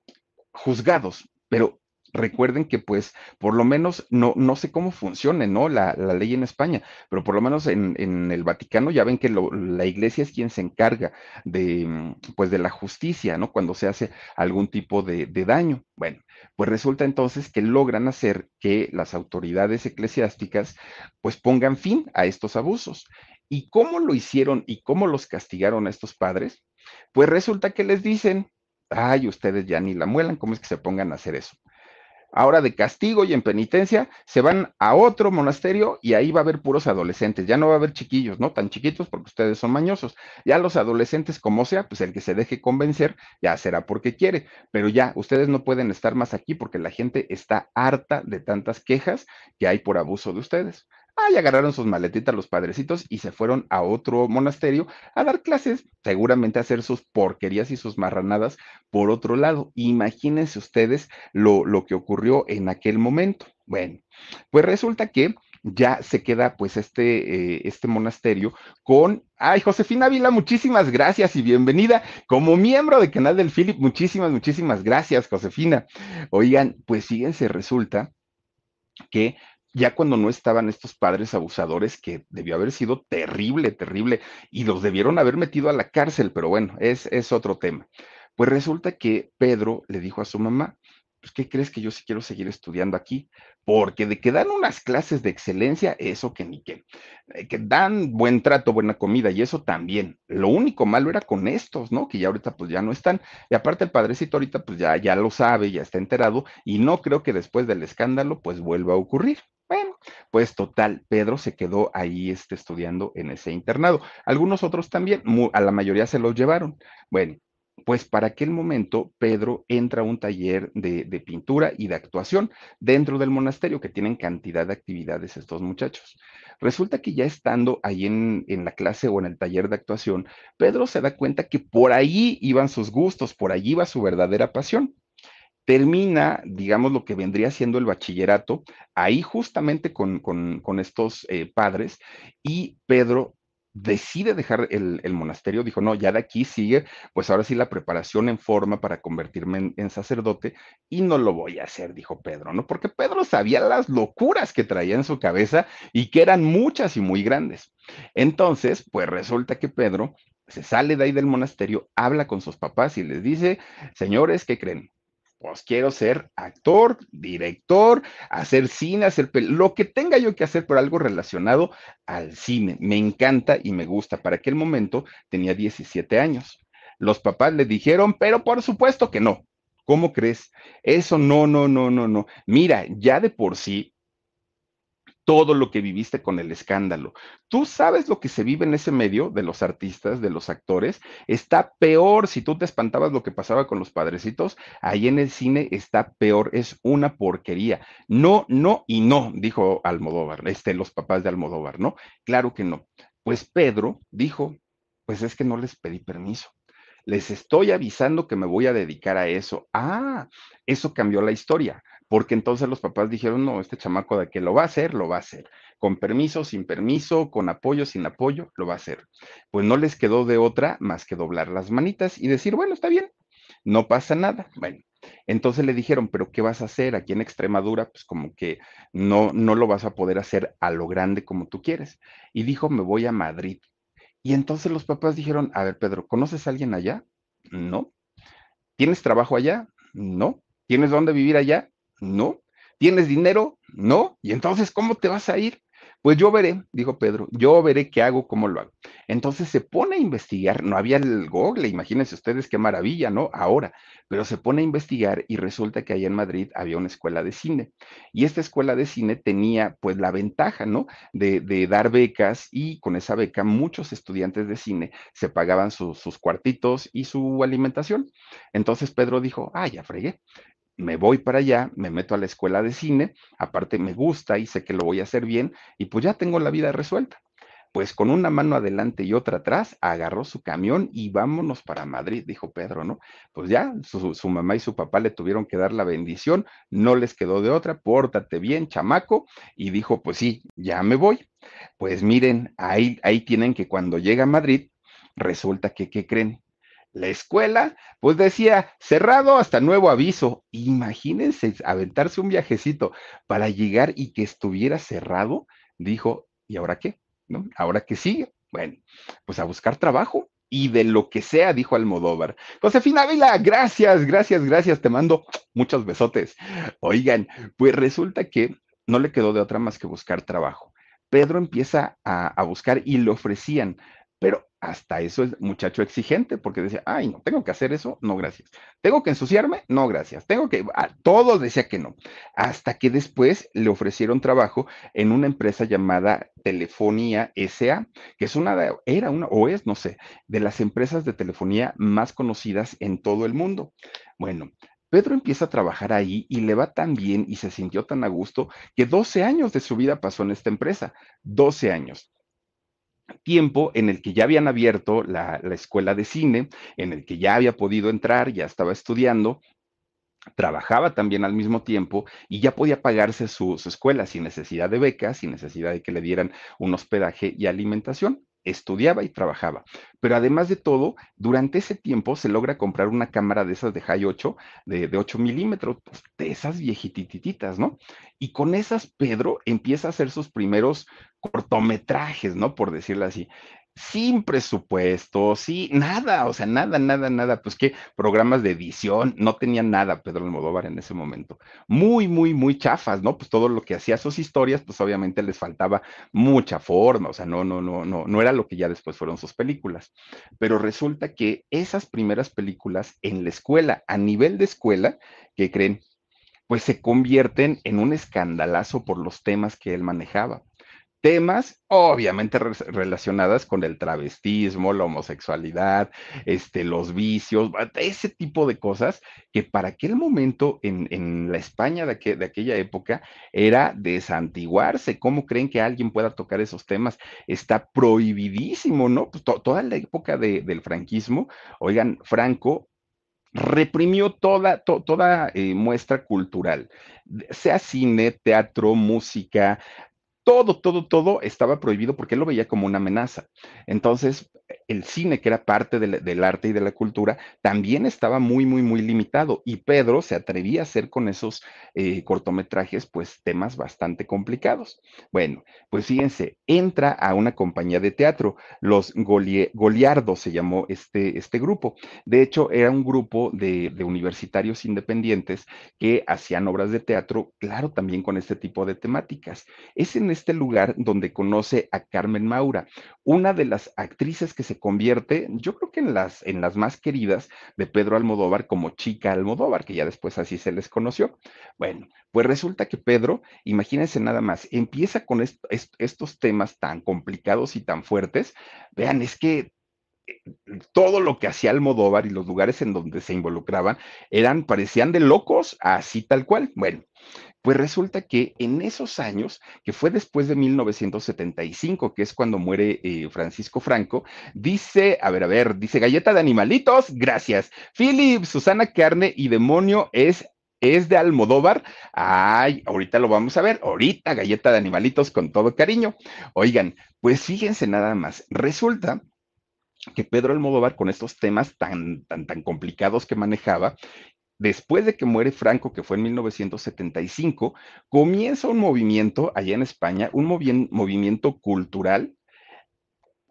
juzgados, pero recuerden que pues por lo menos no, no sé cómo funcione, ¿no? La, la, ley en España, pero por lo menos en, en el Vaticano ya ven que la iglesia es quien se encarga de pues de la justicia, ¿no? Cuando se hace algún tipo de, de daño. Bueno, pues resulta entonces que logran hacer que las autoridades eclesiásticas pues pongan fin a estos abusos. ¿Y cómo lo hicieron y cómo los castigaron a estos padres? Pues resulta que les dicen, ay, ustedes ya ni la muelan, ¿cómo es que se pongan a hacer eso? Ahora de castigo y en penitencia, se van a otro monasterio y ahí va a haber puros adolescentes, ya no va a haber chiquillos, ¿no? Tan chiquitos porque ustedes son mañosos. Ya los adolescentes, como sea, pues el que se deje convencer, ya será porque quiere, pero ya ustedes no pueden estar más aquí porque la gente está harta de tantas quejas que hay por abuso de ustedes. Ahí agarraron sus maletitas los padrecitos y se fueron a otro monasterio a dar clases, seguramente a hacer sus porquerías y sus marranadas por otro lado. Imagínense ustedes lo, lo que ocurrió en aquel momento. Bueno, pues resulta que ya se queda pues este, eh, este monasterio con, ay, Josefina Vila, muchísimas gracias y bienvenida como miembro de Canal del Philip, muchísimas, muchísimas gracias, Josefina. Oigan, pues fíjense, resulta que ya cuando no estaban estos padres abusadores, que debió haber sido terrible, terrible, y los debieron haber metido a la cárcel, pero bueno, es, otro tema. Pues resulta que Pedro le dijo a su mamá, pues, ¿qué crees que yo sí quiero seguir estudiando aquí? Porque de que dan unas clases de excelencia, eso que ni qué. Eh, que dan buen trato, buena comida y eso también. Lo único malo era con estos, ¿no? Que ya ahorita pues ya no están. Y aparte el padrecito ahorita pues ya, ya lo sabe, ya está enterado y no creo que después del escándalo pues vuelva a ocurrir. Bueno, pues total, Pedro se quedó ahí este, estudiando en ese internado. Algunos otros también, a la mayoría se los llevaron. Bueno, pues para aquel momento Pedro entra a un taller de, pintura y de actuación dentro del monasterio, que tienen cantidad de actividades estos muchachos. Resulta que ya estando ahí en, la clase o en el taller de actuación, Pedro se da cuenta que por ahí iban sus gustos, por allí iba su verdadera pasión. Termina, digamos, lo que vendría siendo el bachillerato, ahí justamente con, estos eh, padres, y Pedro decide dejar el, monasterio, dijo, no, ya de aquí sigue, pues ahora sí la preparación en forma para convertirme en, sacerdote y no lo voy a hacer, dijo Pedro, ¿no? Porque Pedro sabía las locuras que traía en su cabeza y que eran muchas y muy grandes. Entonces, pues resulta que Pedro se sale de ahí del monasterio, habla con sus papás y les dice, señores, ¿qué creen? Pues quiero ser actor, director, hacer cine, hacer lo que tenga yo que hacer por algo relacionado al cine. Me encanta y me gusta. Para aquel momento tenía 17 años. Los papás le dijeron, pero por supuesto que no. ¿Cómo crees? Eso no, no, no, no, no. Mira, ya de por sí todo lo que viviste con el escándalo. Tú sabes lo que se vive en ese medio de los artistas, de los actores. Está peor si tú te espantabas lo que pasaba con los padrecitos. Ahí en el cine está peor, es una porquería. No, no y no, dijo Almodóvar, este, los papás de Almodóvar, ¿no? Claro que no. Pues Pedro dijo, pues es que no les pedí permiso. Les estoy avisando que me voy a dedicar a eso. Ah, eso cambió la historia porque entonces los papás dijeron, no, este chamaco de que lo va a hacer, lo va a hacer, con permiso, sin permiso, con apoyo, sin apoyo, lo va a hacer. Pues no les quedó de otra más que doblar las manitas y decir, bueno, está bien, no pasa nada. Bueno, entonces le dijeron, pero ¿qué vas a hacer aquí en Extremadura? Pues como que no, no lo vas a poder hacer a lo grande como tú quieres. Y dijo, me voy a Madrid. Y entonces los papás dijeron, a ver, Pedro, ¿conoces a alguien allá? No. ¿Tienes trabajo allá? No. ¿Tienes dónde vivir allá? No. ¿Tienes dinero? No. ¿Y entonces cómo te vas a ir? Pues yo veré, dijo Pedro, yo veré qué hago, cómo lo hago. Entonces se pone a investigar, no había el Google, imagínense ustedes qué maravilla, ¿no? Ahora, pero se pone a investigar y resulta que allá en Madrid había una escuela de cine. Y esta escuela de cine tenía pues la ventaja, ¿no? De, dar becas y con esa beca muchos estudiantes de cine se pagaban sus cuartitos y su alimentación. Entonces Pedro dijo, ah, ya fregué, me voy para allá, me meto a la escuela de cine, aparte me gusta y sé que lo voy a hacer bien y pues ya tengo la vida resuelta. Pues con una mano adelante y otra atrás, agarró su camión y vámonos para Madrid, dijo Pedro, ¿no? Pues ya su, mamá y su papá le tuvieron que dar la bendición, no les quedó de otra, pórtate bien, chamaco, y dijo, pues sí, ya me voy. Pues miren, ahí, ahí tienen que cuando llega a Madrid, resulta que, ¿qué creen? La escuela, pues decía, cerrado hasta nuevo aviso. Imagínense aventarse un viajecito para llegar y que estuviera cerrado. Dijo, ¿y ahora qué? ¿No? ¿Ahora qué sigue? Bueno, pues a buscar trabajo y de lo que sea, dijo Almodóvar. Josefina Vila, gracias, gracias, gracias, te mando muchos besotes. Oigan, pues resulta que no le quedó de otra más que buscar trabajo. Pedro empieza a, a buscar y le ofrecían pero hasta eso es muchacho exigente, porque decía, ay, no, tengo que hacer eso, no, gracias. Tengo que ensuciarme, no, gracias. Tengo que, ah, todo decía que no. Hasta que después le ofrecieron trabajo en una empresa llamada Telefonía SA, que es una, era una, o es, no sé, de las empresas de telefonía más conocidas en todo el mundo. Bueno, Pedro empieza a trabajar ahí y le va tan bien y se sintió tan a gusto que 12 años de su vida pasó en esta empresa, 12 años tiempo en el que ya habían abierto la, la, escuela de cine, en el que ya había podido entrar, ya estaba estudiando, trabajaba también al mismo tiempo y ya podía pagarse su, su, escuela sin necesidad de becas, sin necesidad de que le dieran un hospedaje y alimentación. Estudiaba y trabajaba. Pero además de todo, durante ese tiempo se logra comprar una cámara de esas de High 8, de, de 8 milímetros, pues, de esas viejitititas, ¿no? Y con esas, Pedro empieza a hacer sus primeros cortometrajes, ¿no? Por decirlo así sin presupuesto, sí, nada, o sea, nada, nada, nada, pues qué programas de edición, no tenía nada Pedro Almodóvar en ese momento. Muy, muy, muy chafas, ¿no? Pues todo lo que hacía sus historias, pues obviamente les faltaba mucha forma, o sea, no, no, no, no, no era lo que ya después fueron sus películas. Pero resulta que esas primeras películas en la escuela, a nivel de escuela, ¿qué creen? Pues se convierten en un escandalazo por los temas que él manejaba temas obviamente re relacionadas con el travestismo, la homosexualidad, este, los vicios, ese tipo de cosas que para aquel momento en, en la España de, de, aquella época era desantiguarse. ¿Cómo creen que alguien pueda tocar esos temas? Está prohibidísimo, ¿no? Pues to toda la época de, del franquismo, oigan, Franco reprimió toda, to, toda eh, muestra cultural, sea cine, teatro, música, todo, todo, todo estaba prohibido porque él lo veía como una amenaza. Entonces, el cine, que era parte del, arte y de la cultura, también estaba muy, muy, muy limitado. Y Pedro se atrevía a hacer con esos eh, cortometrajes, pues, temas bastante complicados. Bueno, pues fíjense, entra a una compañía de teatro, los Goliardos se llamó este, este grupo. De hecho, era un grupo de, de universitarios independientes que hacían obras de teatro, claro, también con este tipo de temáticas. Es en este lugar donde conoce a Carmen Maura, una de las actrices que se convierte, yo creo que en las, en las más queridas de Pedro Almodóvar como chica Almodóvar, que ya después así se les conoció. Bueno, pues resulta que Pedro, imagínense nada más, empieza con est est estos temas tan complicados y tan fuertes. Vean, es que todo lo que hacía Almodóvar y los lugares en donde se involucraban eran, parecían de locos, así tal cual. Bueno, pues resulta que en esos años, que fue después de 1975, que es cuando muere eh, Francisco Franco, dice, a ver, a ver, dice galleta de animalitos, gracias. Philip, Susana Carne y Demonio es es de Almodóvar. Ay, ahorita lo vamos a ver. Ahorita, galleta de animalitos con todo cariño. Oigan, pues fíjense nada más. Resulta que Pedro Almodóvar, con estos temas tan, tan, tan complicados que manejaba, después de que muere Franco, que fue en 1975, comienza un movimiento allá en España, un movi movimiento cultural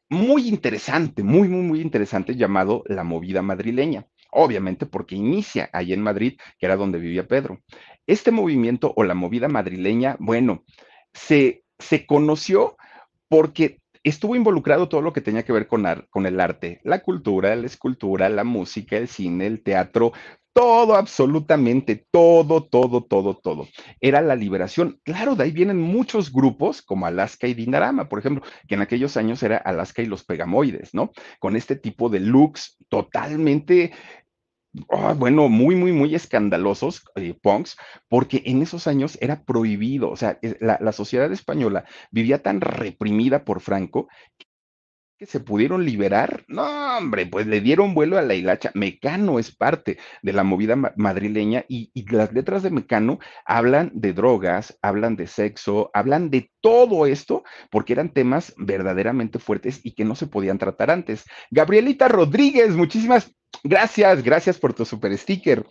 muy interesante, muy, muy, muy interesante, llamado la movida madrileña. Obviamente porque inicia allá en Madrid, que era donde vivía Pedro. Este movimiento o la movida madrileña, bueno, se, se conoció porque estuvo involucrado todo lo que tenía que ver con, con, el arte, la cultura, la escultura, la música, el cine, el teatro, todo, absolutamente todo, todo, todo, todo. Era la liberación. Claro, de ahí vienen muchos grupos como Alaska y Dinarama, por ejemplo, que en aquellos años era Alaska y los Pegamoides, ¿no? Con este tipo de looks totalmente Oh, bueno, muy, muy, muy escandalosos, eh, punks, porque en esos años era prohibido, o sea, la, la, sociedad española vivía tan reprimida por Franco que se pudieron liberar. No, hombre, pues le dieron vuelo a la hilacha. Mecano es parte de la movida ma madrileña y, y, las letras de Mecano hablan de drogas, hablan de sexo, hablan de todo esto, porque eran temas verdaderamente fuertes y que no se podían tratar antes. Gabrielita Rodríguez, muchísimas Gracias, gracias por tu super sticker.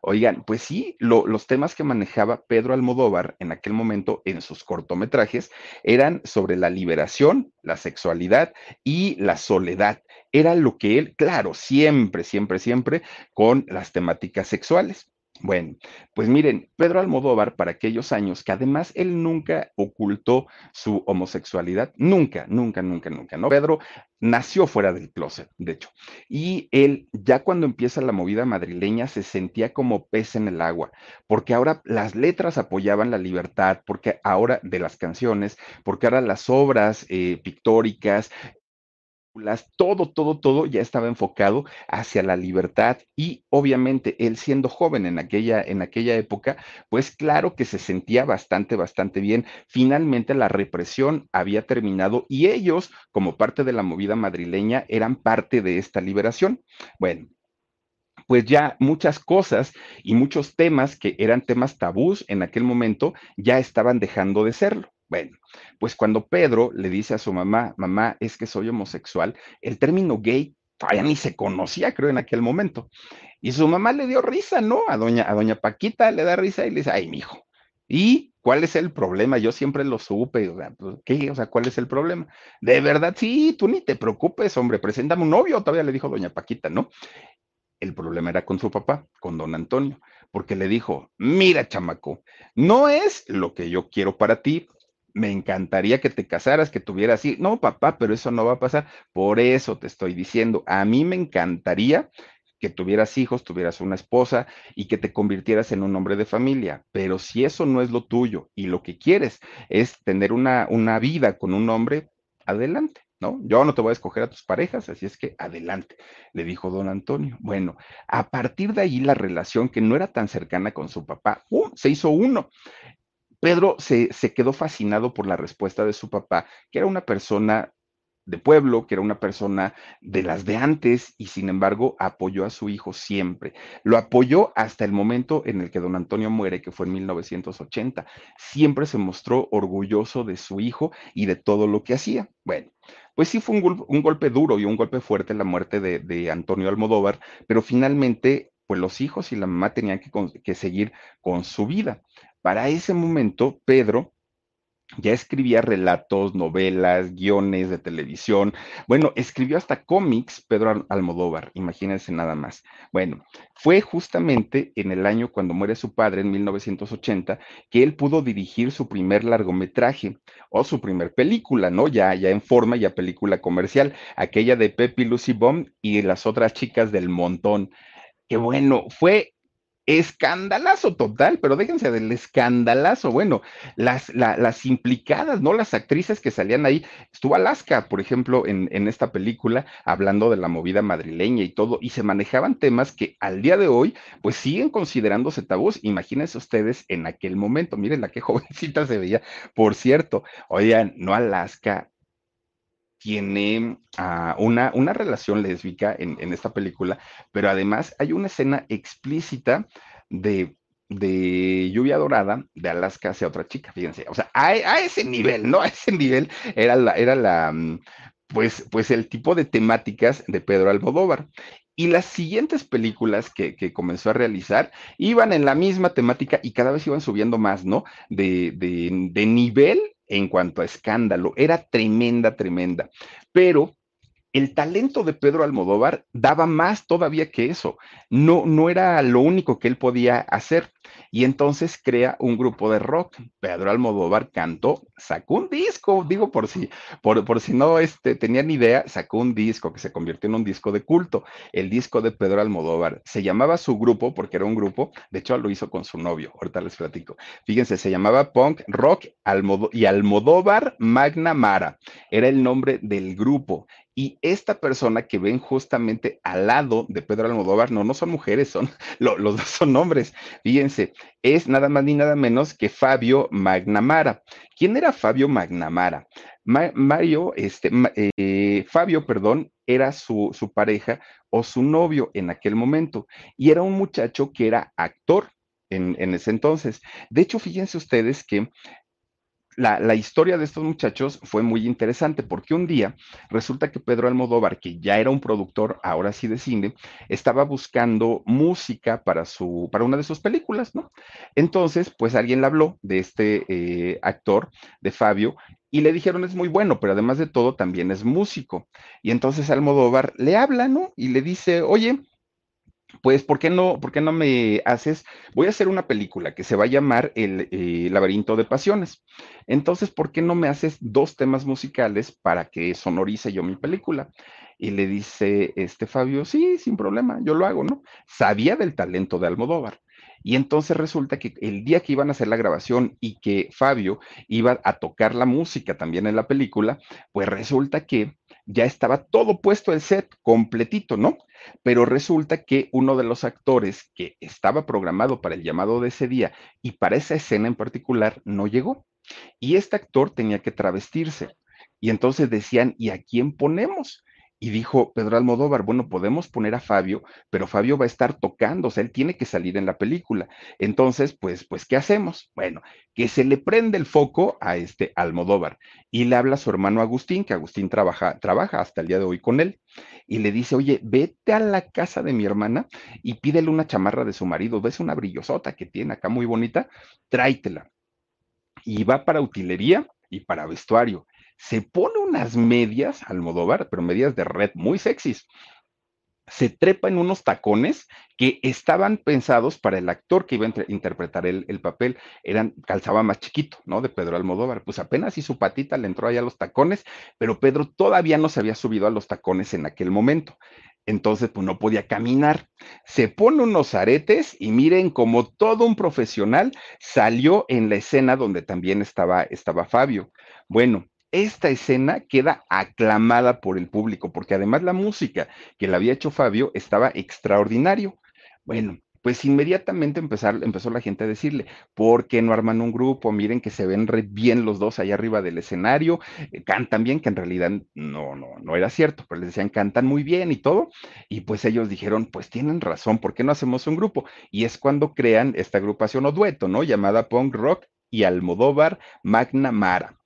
Oigan, pues sí, lo, los temas que manejaba Pedro Almodóvar en aquel momento en sus cortometrajes eran sobre la liberación, la sexualidad y la soledad. Era lo que él, claro, siempre, siempre, siempre con las temáticas sexuales. Bueno, pues miren, Pedro Almodóvar para aquellos años, que además él nunca ocultó su homosexualidad, nunca, nunca, nunca, nunca, ¿no? Pedro nació fuera del closet, de hecho, y él ya cuando empieza la movida madrileña se sentía como pez en el agua, porque ahora las letras apoyaban la libertad, porque ahora de las canciones, porque ahora las obras eh, pictóricas todo, todo, todo ya estaba enfocado hacia la libertad y obviamente él siendo joven en aquella, en aquella época, pues claro que se sentía bastante, bastante bien. Finalmente la represión había terminado y ellos, como parte de la movida madrileña, eran parte de esta liberación. Bueno, pues ya muchas cosas y muchos temas que eran temas tabús en aquel momento ya estaban dejando de serlo. Bueno, pues cuando Pedro le dice a su mamá, mamá, es que soy homosexual, el término gay todavía ni se conocía, creo, en aquel momento. Y su mamá le dio risa, ¿no? A doña, a doña Paquita le da risa y le dice, ay, mijo, ¿y cuál es el problema? Yo siempre lo supe, o sea, pues, ¿qué? O sea, ¿cuál es el problema? De verdad, sí, tú ni te preocupes, hombre, preséntame un novio, todavía le dijo doña Paquita, ¿no? El problema era con su papá, con don Antonio, porque le dijo, mira, chamaco, no es lo que yo quiero para ti, me encantaría que te casaras, que tuvieras así. No, papá, pero eso no va a pasar. Por eso te estoy diciendo, a mí me encantaría que tuvieras hijos, tuvieras una esposa y que te convirtieras en un hombre de familia. Pero si eso no es lo tuyo y lo que quieres es tener una, una vida con un hombre, adelante. ¿no? Yo no te voy a escoger a tus parejas, así es que adelante, le dijo don Antonio. Bueno, a partir de ahí la relación que no era tan cercana con su papá, se hizo uno. Pedro se, quedó fascinado por la respuesta de su papá, que era una persona de pueblo, que era una persona de las de antes y sin embargo apoyó a su hijo siempre. Lo apoyó hasta el momento en el que don Antonio muere, que fue en 1980. Siempre se mostró orgulloso de su hijo y de todo lo que hacía. Bueno, pues sí fue un, golpe duro y un golpe fuerte la muerte de, de Antonio Almodóvar, pero finalmente pues los hijos y la mamá tenían que, que seguir con su vida. Para ese momento, Pedro ya escribía relatos, novelas, guiones de televisión. Bueno, escribió hasta cómics Pedro Almodóvar, imagínense nada más. Bueno, fue justamente en el año cuando muere su padre, en 1980, que él pudo dirigir su primer largometraje o su primer película, ¿no? Ya, ya en forma, ya película comercial, aquella de Pepe Lucy Bomb y las otras chicas del montón. Que bueno, fue escandalazo total, pero déjense del escandalazo. Bueno, las, implicadas, ¿no? Las actrices que salían ahí. Estuvo Alaska, por ejemplo, en, en, esta película, hablando de la movida madrileña y todo, y se manejaban temas que al día de hoy, pues siguen considerándose tabús. Imagínense ustedes en aquel momento. Miren la que (laughs) jovencita se veía. Por cierto, oigan, no Alaska, tiene ah, una, una, relación lésbica en, esta película, pero además hay una escena explícita de, de lluvia dorada de Alaska hacia otra chica, fíjense, o sea, a, ese nivel, ¿no? A ese nivel era la, era la, mm, pues, pues el tipo de temáticas de Pedro Almodóvar. Y las siguientes películas que, que, comenzó a realizar iban en la misma temática y cada vez iban subiendo más, ¿no? De, de, de nivel en cuanto a escándalo. Era tremenda, tremenda. Pero el talento de Pedro Almodóvar daba más todavía que eso. No, no era lo único que él podía hacer y entonces crea un grupo de rock. Pedro Almodóvar cantó, sacó un disco, digo por si, por, por si no este, tenían idea, sacó un disco que se convirtió en un disco de culto, el disco de Pedro Almodóvar. Se llamaba su grupo, porque era un grupo, de hecho lo hizo con su novio, ahorita les platico. Fíjense, se llamaba Punk Rock y Almodóvar Magna Mara, era el nombre del grupo. Y esta persona que ven justamente al lado de Pedro Almodóvar, no, no son mujeres, son (laughs) los dos son hombres. Fíjense, es nada más ni nada menos que Fabio Magnamara. ¿Quién era Fabio Magnamara? Mario, este, eh, Fabio, perdón, era su, su pareja o su novio en aquel momento. Y era un muchacho que era actor. En, en, ese entonces. De hecho, fíjense ustedes que la, historia de estos muchachos fue muy interesante porque un día resulta que Pedro Almodóvar, que ya era un productor, ahora sí de cine, estaba buscando música para, su, para una de sus películas, ¿no? Entonces, pues alguien le habló de este eh, actor, de Fabio, y le dijeron es muy bueno, pero además de todo también es músico. Y entonces Almodóvar le habla, ¿no? Y le dice, oye, pues, ¿por qué no, por qué no me haces? Voy a hacer una película que se va a llamar El eh, laberinto de pasiones. Entonces, ¿por qué no me haces dos temas musicales para que sonorice yo mi película? Y le dice este Fabio, sí, sin problema, yo lo hago, ¿no? Sabía del talento de Almodóvar. Y entonces resulta que el día que iban a hacer la grabación y que Fabio iba a tocar la música también en la película, pues resulta que ya estaba todo puesto el set completito, ¿no? Pero resulta que uno de los actores que estaba programado para el llamado de ese día y para esa escena en particular no llegó. Y este actor tenía que travestirse. Y entonces decían, ¿y a quién ponemos? Y dijo Pedro Almodóvar, bueno, podemos poner a Fabio, pero Fabio va a estar tocando, o sea, él tiene que salir en la película. Entonces, pues, pues, ¿qué hacemos? Bueno, que se le prende el foco a este Almodóvar y le habla a su hermano Agustín, que Agustín trabaja, trabaja hasta el día de hoy con él, y le dice, oye, vete a la casa de mi hermana y pídele una chamarra de su marido, ves una brillosota que tiene acá muy bonita, tráitela. Y va para utilería y para vestuario se pone unas medias, Almodóvar, pero medias de red muy sexys. Se trepa en unos tacones que estaban pensados para el actor que iba a interpretar el, el, papel. Eran, calzaba más chiquito, ¿no? De Pedro Almodóvar. Pues apenas y su patita le entró ahí a los tacones, pero Pedro todavía no se había subido a los tacones en aquel momento entonces pues no podía caminar. Se pone unos aretes y miren como todo un profesional salió en la escena donde también estaba, estaba Fabio. Bueno, esta escena queda aclamada por el público, porque además la música que le había hecho Fabio estaba extraordinario. Bueno, pues inmediatamente empezó la gente a decirle, ¿por qué no arman un grupo? Miren que se ven bien los dos allá arriba del escenario, eh, cantan bien, que en realidad no, no, no era cierto, pero les decían, cantan muy bien y todo. Y pues ellos dijeron, pues tienen razón, ¿por qué no hacemos un grupo? Y es cuando crean esta agrupación o dueto, ¿no? Llamada Punk Rock y Almodóvar Magna Mara.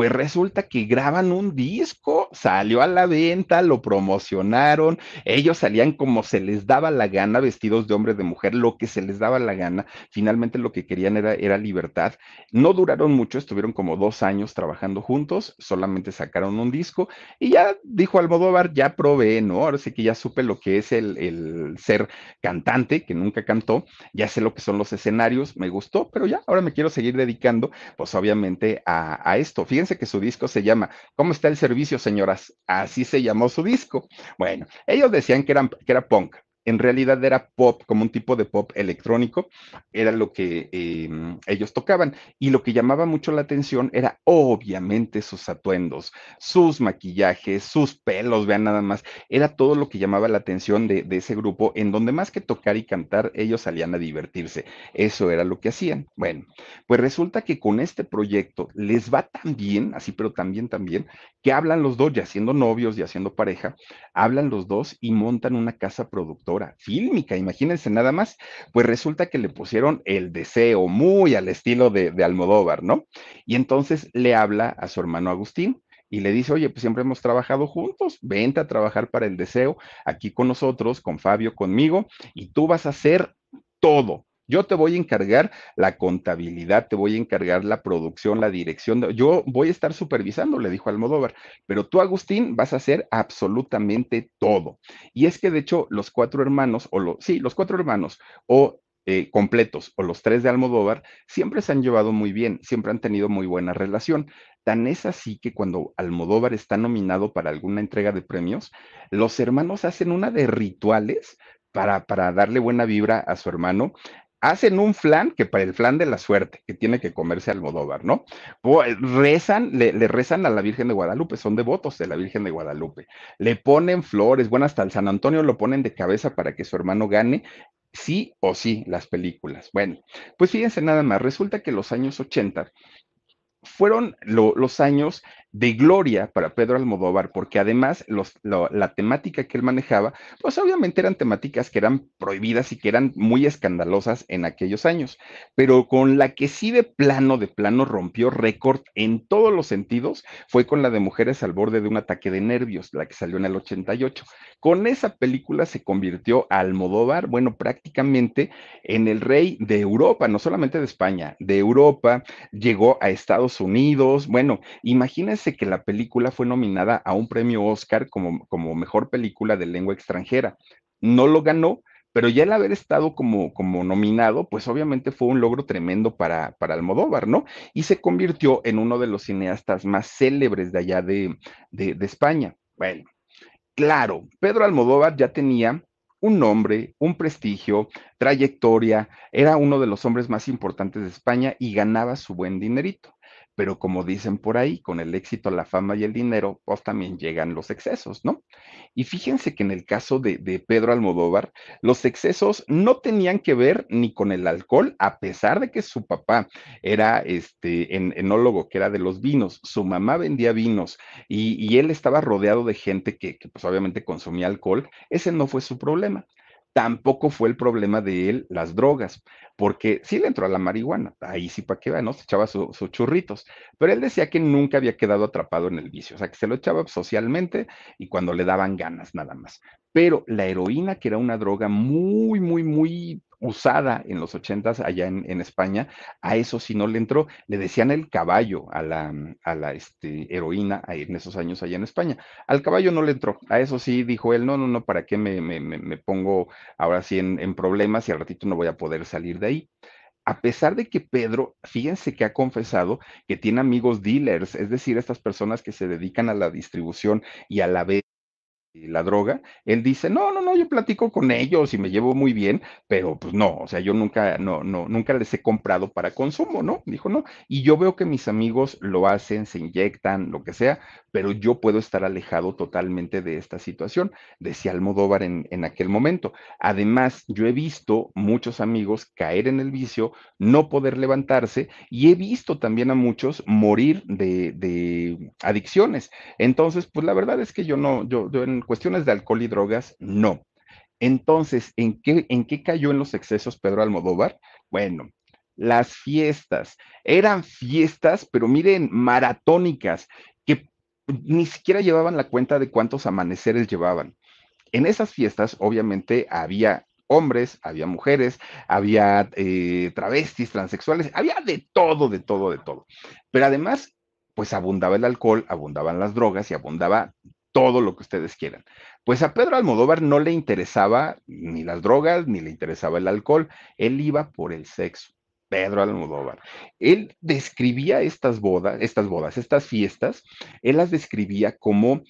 Pues resulta que graban un disco, salió a la venta, lo promocionaron, ellos salían como se les daba la gana, vestidos de hombre, de mujer, lo que se les daba la gana. Finalmente lo que querían era, era libertad. No duraron mucho, estuvieron como dos años trabajando juntos, solamente sacaron un disco y ya dijo Almodóvar, ya probé, ¿no? Ahora sí que ya supe lo que es el, el ser cantante, que nunca cantó, ya sé lo que son los escenarios, me gustó, pero ya, ahora me quiero seguir dedicando, pues obviamente a, a esto. Fíjense que su disco se llama ¿Cómo está el servicio, señoras? Así se llamó su disco. Bueno, ellos decían que, que era punk, en realidad era pop, como un tipo de pop electrónico, era lo que em, ellos tocaban. Y lo que llamaba mucho la atención era obviamente sus atuendos, sus maquillajes, sus pelos, vean nada más, era todo lo que llamaba la atención de, ese grupo, en donde más que tocar y cantar, ellos salían a divertirse. Eso era lo que hacían. Bueno, pues resulta que con este proyecto les va tan bien, así, pero también, también, que hablan los dos, ya siendo novios, y haciendo pareja, hablan los dos y montan una casa productora fílmica, imagínense nada más, pues resulta que le pusieron el deseo muy al estilo de, de Almodóvar, ¿no? Y entonces le habla a su hermano Agustín, y le dice, oye, pues siempre hemos trabajado juntos, vente a trabajar para el deseo aquí con nosotros, con Fabio, conmigo, y tú vas a hacer todo. Yo te voy a encargar la contabilidad, te voy a encargar la producción, la dirección. Yo voy a estar supervisando, le dijo Almodóvar, pero tú, Agustín, vas a hacer absolutamente todo. Y es que, de hecho, los cuatro hermanos, o los, sí, los cuatro hermanos, o eh, completos, o los tres de Almodóvar, siempre se han llevado muy bien, siempre han tenido muy buena relación. Tan es así que cuando Almodóvar está nominado para alguna entrega de premios, los hermanos hacen una de rituales para, para, darle buena vibra a su hermano, hacen un flan que para el flan de la suerte, que tiene que comerse Almodóvar, ¿no? Eh, rezan, le, rezan a la Virgen de Guadalupe, son devotos de la Virgen de Guadalupe. Le ponen flores, bueno, hasta el San Antonio lo ponen de cabeza para que su hermano gane, sí o sí, las películas. Bueno, pues fíjense nada más, resulta que los años 80 fueron lo, los años de gloria para Pedro Almodóvar, porque además los, lo, la temática que él manejaba, pues obviamente eran temáticas que eran prohibidas y que eran muy escandalosas en aquellos años, pero con la que sí de plano, de plano rompió récord en todos los sentidos, fue con la de Mujeres al borde de un ataque de nervios, la que salió en el 88. Con esa película se convirtió Almodóvar, bueno, prácticamente en el rey de Europa, no solamente de España, de Europa, llegó a Estados Unidos, bueno, imagínense que la película fue nominada a un premio Oscar como, como mejor película de lengua extranjera. No lo ganó, pero ya el haber estado como, como nominado, pues obviamente fue un logro tremendo para, para Almodóvar, ¿no? Y se convirtió en uno de los cineastas más célebres de allá de, de, de España. Bueno, claro, Pedro Almodóvar ya tenía un nombre, un prestigio, trayectoria, era uno de los hombres más importantes de España y ganaba su buen dinerito pero como dicen por ahí, con el éxito, la fama y el dinero, pues también llegan los excesos, ¿no? Y fíjense que en el caso de, Pedro Almodóvar, los excesos no tenían que ver ni con el alcohol, a pesar de que su papá era este en, enólogo, que era de los vinos, su mamá vendía vinos y, y él estaba rodeado de gente que, que pues obviamente consumía alcohol, ese no fue su problema tampoco fue el problema de él las drogas, porque sí le entró a la marihuana, ahí sí para qué va, ¿no? Se echaba sus churritos, pero él decía que nunca había quedado atrapado en el vicio, o sea, que se lo echaba socialmente y cuando le daban ganas nada más. Pero la heroína, que era una droga muy, muy, muy usada en los ochentas allá en, España, a eso sí no le entró, le decían el caballo a la, a la este, heroína en esos años allá en España. Al caballo no le entró, a eso sí dijo él, no, no, no, ¿para qué me, me, me pongo ahora sí en, en problemas y al ratito no voy a poder salir de ahí? a pesar de que Pedro, fíjense que ha confesado que tiene amigos dealers, es decir, estas personas que se dedican a la distribución y a la venta la droga, él dice, no, no, no, yo platico con ellos y me llevo muy bien, pero pues no, o sea, yo nunca, no, no, nunca les he comprado para consumo, ¿no? Dijo, no, y yo veo que mis amigos lo hacen, se inyectan, lo que sea, pero yo puedo estar alejado totalmente de esta situación, decía Almodóvar en, en aquel momento. Además, yo he visto muchos amigos caer en el vicio, no poder levantarse, y he visto también a muchos morir de, de adicciones. Entonces, pues la verdad es que yo no, yo, yo en cuestiones de alcohol y drogas, no. Entonces, ¿en qué, ¿en qué cayó en los excesos Pedro Almodóvar? Bueno, las fiestas. Eran fiestas, pero miren, maratónicas, que ni siquiera llevaban la cuenta de cuántos amaneceres llevaban. En esas fiestas, obviamente, había hombres, había mujeres, había eh, travestis, transexuales, había de todo, de todo, de todo. Pero además, pues abundaba el alcohol, abundaban las drogas y abundaba todo lo que ustedes quieran. Pues a Pedro Almodóvar no le interesaba ni las drogas, ni le interesaba el alcohol, él iba por el sexo. Pedro Almodóvar. Él describía estas bodas, estas bodas, estas fiestas, él las describía como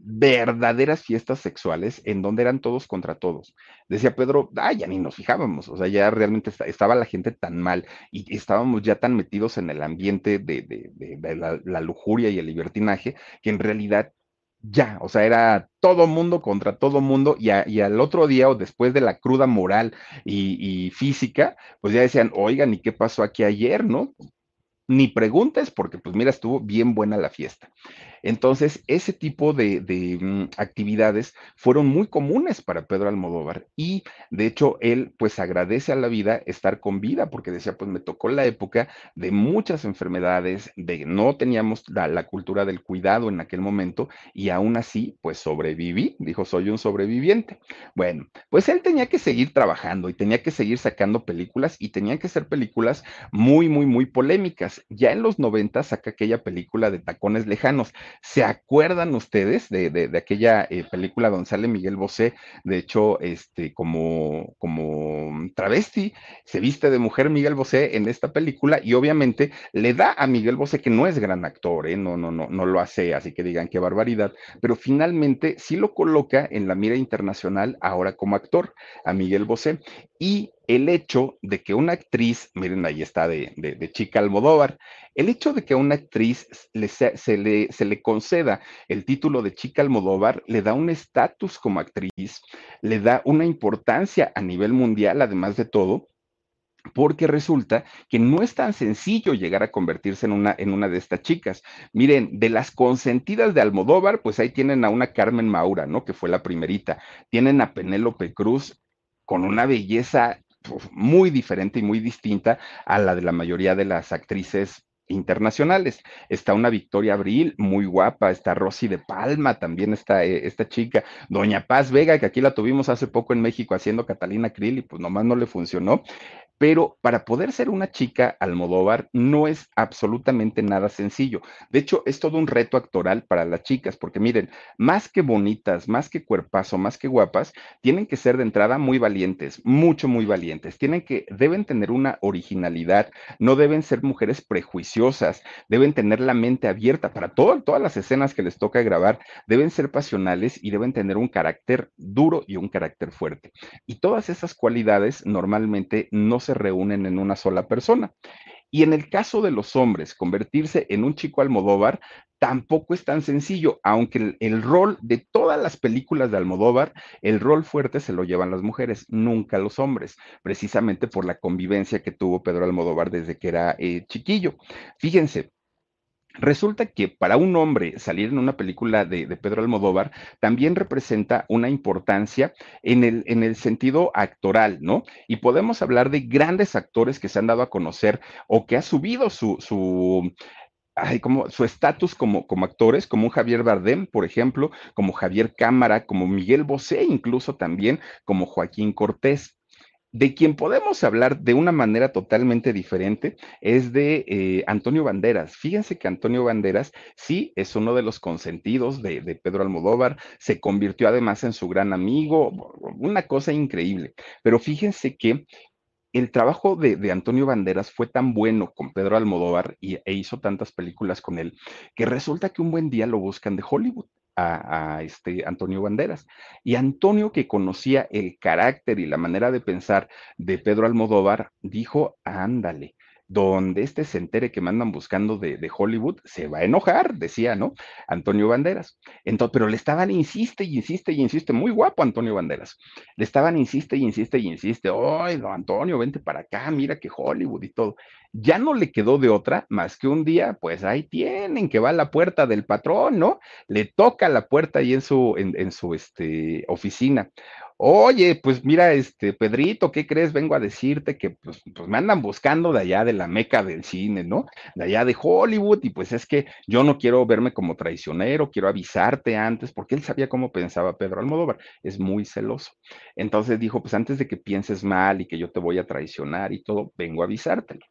verdaderas fiestas sexuales en donde eran todos contra todos. Decía Pedro, ah, ya ni nos fijábamos, o sea, ya realmente estaba la gente tan mal y estábamos ya tan metidos en el ambiente de, la, lujuria y el libertinaje que en realidad ya, o sea, era todo mundo contra todo mundo y, y, al otro día o después de la cruda moral y, y, física, pues ya decían, oigan, ¿y qué pasó aquí ayer, no? Ni preguntes porque pues mira, estuvo bien buena la fiesta. Entonces, ese tipo de, um, actividades fueron muy comunes para Pedro Almodóvar y de hecho él pues agradece a la vida estar con vida porque decía pues me tocó la época de muchas enfermedades, de no teníamos la, la cultura del cuidado en aquel momento y aún así pues sobreviví, dijo soy un sobreviviente. Bueno, pues él tenía que seguir trabajando y tenía que seguir sacando películas y tenían que ser películas muy, muy, muy polémicas. Ya en los 90 saca aquella película de Tacones Lejanos ¿Se acuerdan ustedes de, de, aquella eh, película donde sale Miguel Bosé? De hecho, este, como, como travesti, se viste de mujer Miguel Bosé en esta película y obviamente le da a Miguel Bosé, que no es gran actor, ¿eh? no, no, no, no lo hace, así que digan qué barbaridad, pero finalmente sí lo coloca en la mira internacional ahora como actor, a Miguel Bosé. Y el hecho de que una actriz, miren, ahí está de, chica Almodóvar, el hecho de que a una actriz se, le, conceda el título de chica Almodóvar le da un estatus como actriz, le da una importancia a nivel mundial, además de todo, porque resulta que no es tan sencillo llegar a convertirse en una de estas chicas. Miren, de las consentidas de Almodóvar, pues ahí tienen a una Carmen Maura, ¿no? Que fue la primerita. Tienen a Penélope Cruz con una belleza muy diferente y muy distinta a la de la mayoría de las actrices internacionales. Está una Victoria Abril, muy guapa, está Rosy de Palma, también está eh, esta chica, Doña Paz Vega, que aquí la tuvimos hace poco en México haciendo Catalina Krill y pues nomás no le funcionó pero para poder ser una chica Almodóvar no es absolutamente nada sencillo. De hecho, es todo un reto actoral para las chicas, porque miren, más que bonitas, más que cuerpazo, más que guapas, tienen que ser de entrada muy valientes, mucho, muy valientes. Tienen que, deben tener una originalidad, no deben ser mujeres prejuiciosas, deben tener la mente abierta para todo, todas las escenas que les toca grabar, deben ser pasionales y deben tener un carácter duro y un carácter fuerte. Y todas esas cualidades normalmente no se reúnen en una sola persona. Y en el caso de los hombres, convertirse en un chico Almodóvar tampoco es tan sencillo, aunque el, el, rol de todas las películas de Almodóvar, el rol fuerte se lo llevan las mujeres, nunca los hombres, precisamente por la convivencia que tuvo Pedro Almodóvar desde que era eh, chiquillo. Fíjense, Resulta que para un hombre salir en una película de, Pedro Almodóvar también representa una importancia en el, en el sentido actoral, ¿no? Y podemos hablar de grandes actores que se han dado a conocer o que ha subido su, su Ay, como su estatus como, como actores, como Javier Bardem, por ejemplo, como Javier Cámara, como Miguel Bosé, incluso también como Joaquín Cortés de quien podemos hablar de una manera totalmente diferente es de eh, Antonio Banderas. Fíjense que Antonio Banderas sí es uno de los consentidos de, Pedro Almodóvar, se convirtió además en su gran amigo, una cosa increíble. Pero fíjense que el trabajo de, de, Antonio Banderas fue tan bueno con Pedro Almodóvar y, e hizo tantas películas con él, que resulta que un buen día lo buscan de Hollywood a, este Antonio Banderas. Y Antonio, que conocía el carácter y la manera de pensar de Pedro Almodóvar, dijo, ándale, donde este se entere que me andan buscando de, de, Hollywood, se va a enojar, decía, ¿no? Antonio Banderas. Entonces, pero le estaban, insiste y insiste y insiste, muy guapo Antonio Banderas. Le estaban, insiste y insiste y insiste, ¡ay, don Antonio, vente para acá, mira que Hollywood y todo! Ya no le quedó de otra más que un día, pues ahí tienen que va a la puerta del patrón, ¿no? Le toca la puerta ahí en su, en, en su este, oficina. Oye, pues mira, este, Pedrito, ¿qué crees? Vengo a decirte que pues, pues, me andan buscando de allá de la meca del cine, ¿no? De allá de Hollywood, y pues es que yo no quiero verme como traicionero, quiero avisarte antes, porque él sabía cómo pensaba Pedro Almodóvar, es muy celoso. Entonces dijo, pues antes de que pienses mal y que yo te voy a traicionar y todo, vengo a avisártelo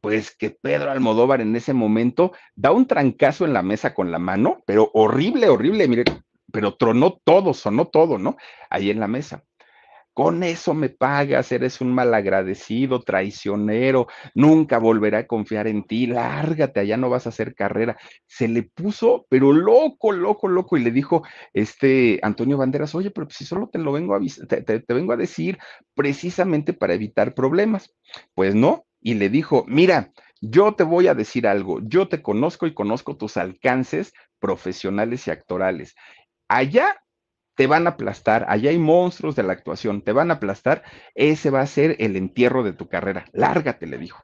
pues que Pedro Almodóvar en ese momento da un trancazo en la mesa con la mano, pero horrible, horrible, mire, pero tronó todo, sonó todo, ¿no? Ahí en la mesa. Con eso me pagas, eres un malagradecido, traicionero, nunca volveré a confiar en ti, lárgate, allá no vas a hacer carrera. Se le puso, pero loco, loco, loco, y le dijo este Antonio Banderas, oye, pero si solo te lo vengo a, te, te, te vengo a decir precisamente para evitar problemas. Pues no, y le dijo, mira, yo te voy a decir algo, yo te conozco y conozco tus alcances profesionales y actorales allá te van a aplastar, allá hay monstruos de la actuación, te van a aplastar, ese va a ser el entierro de tu carrera, lárgate, le dijo.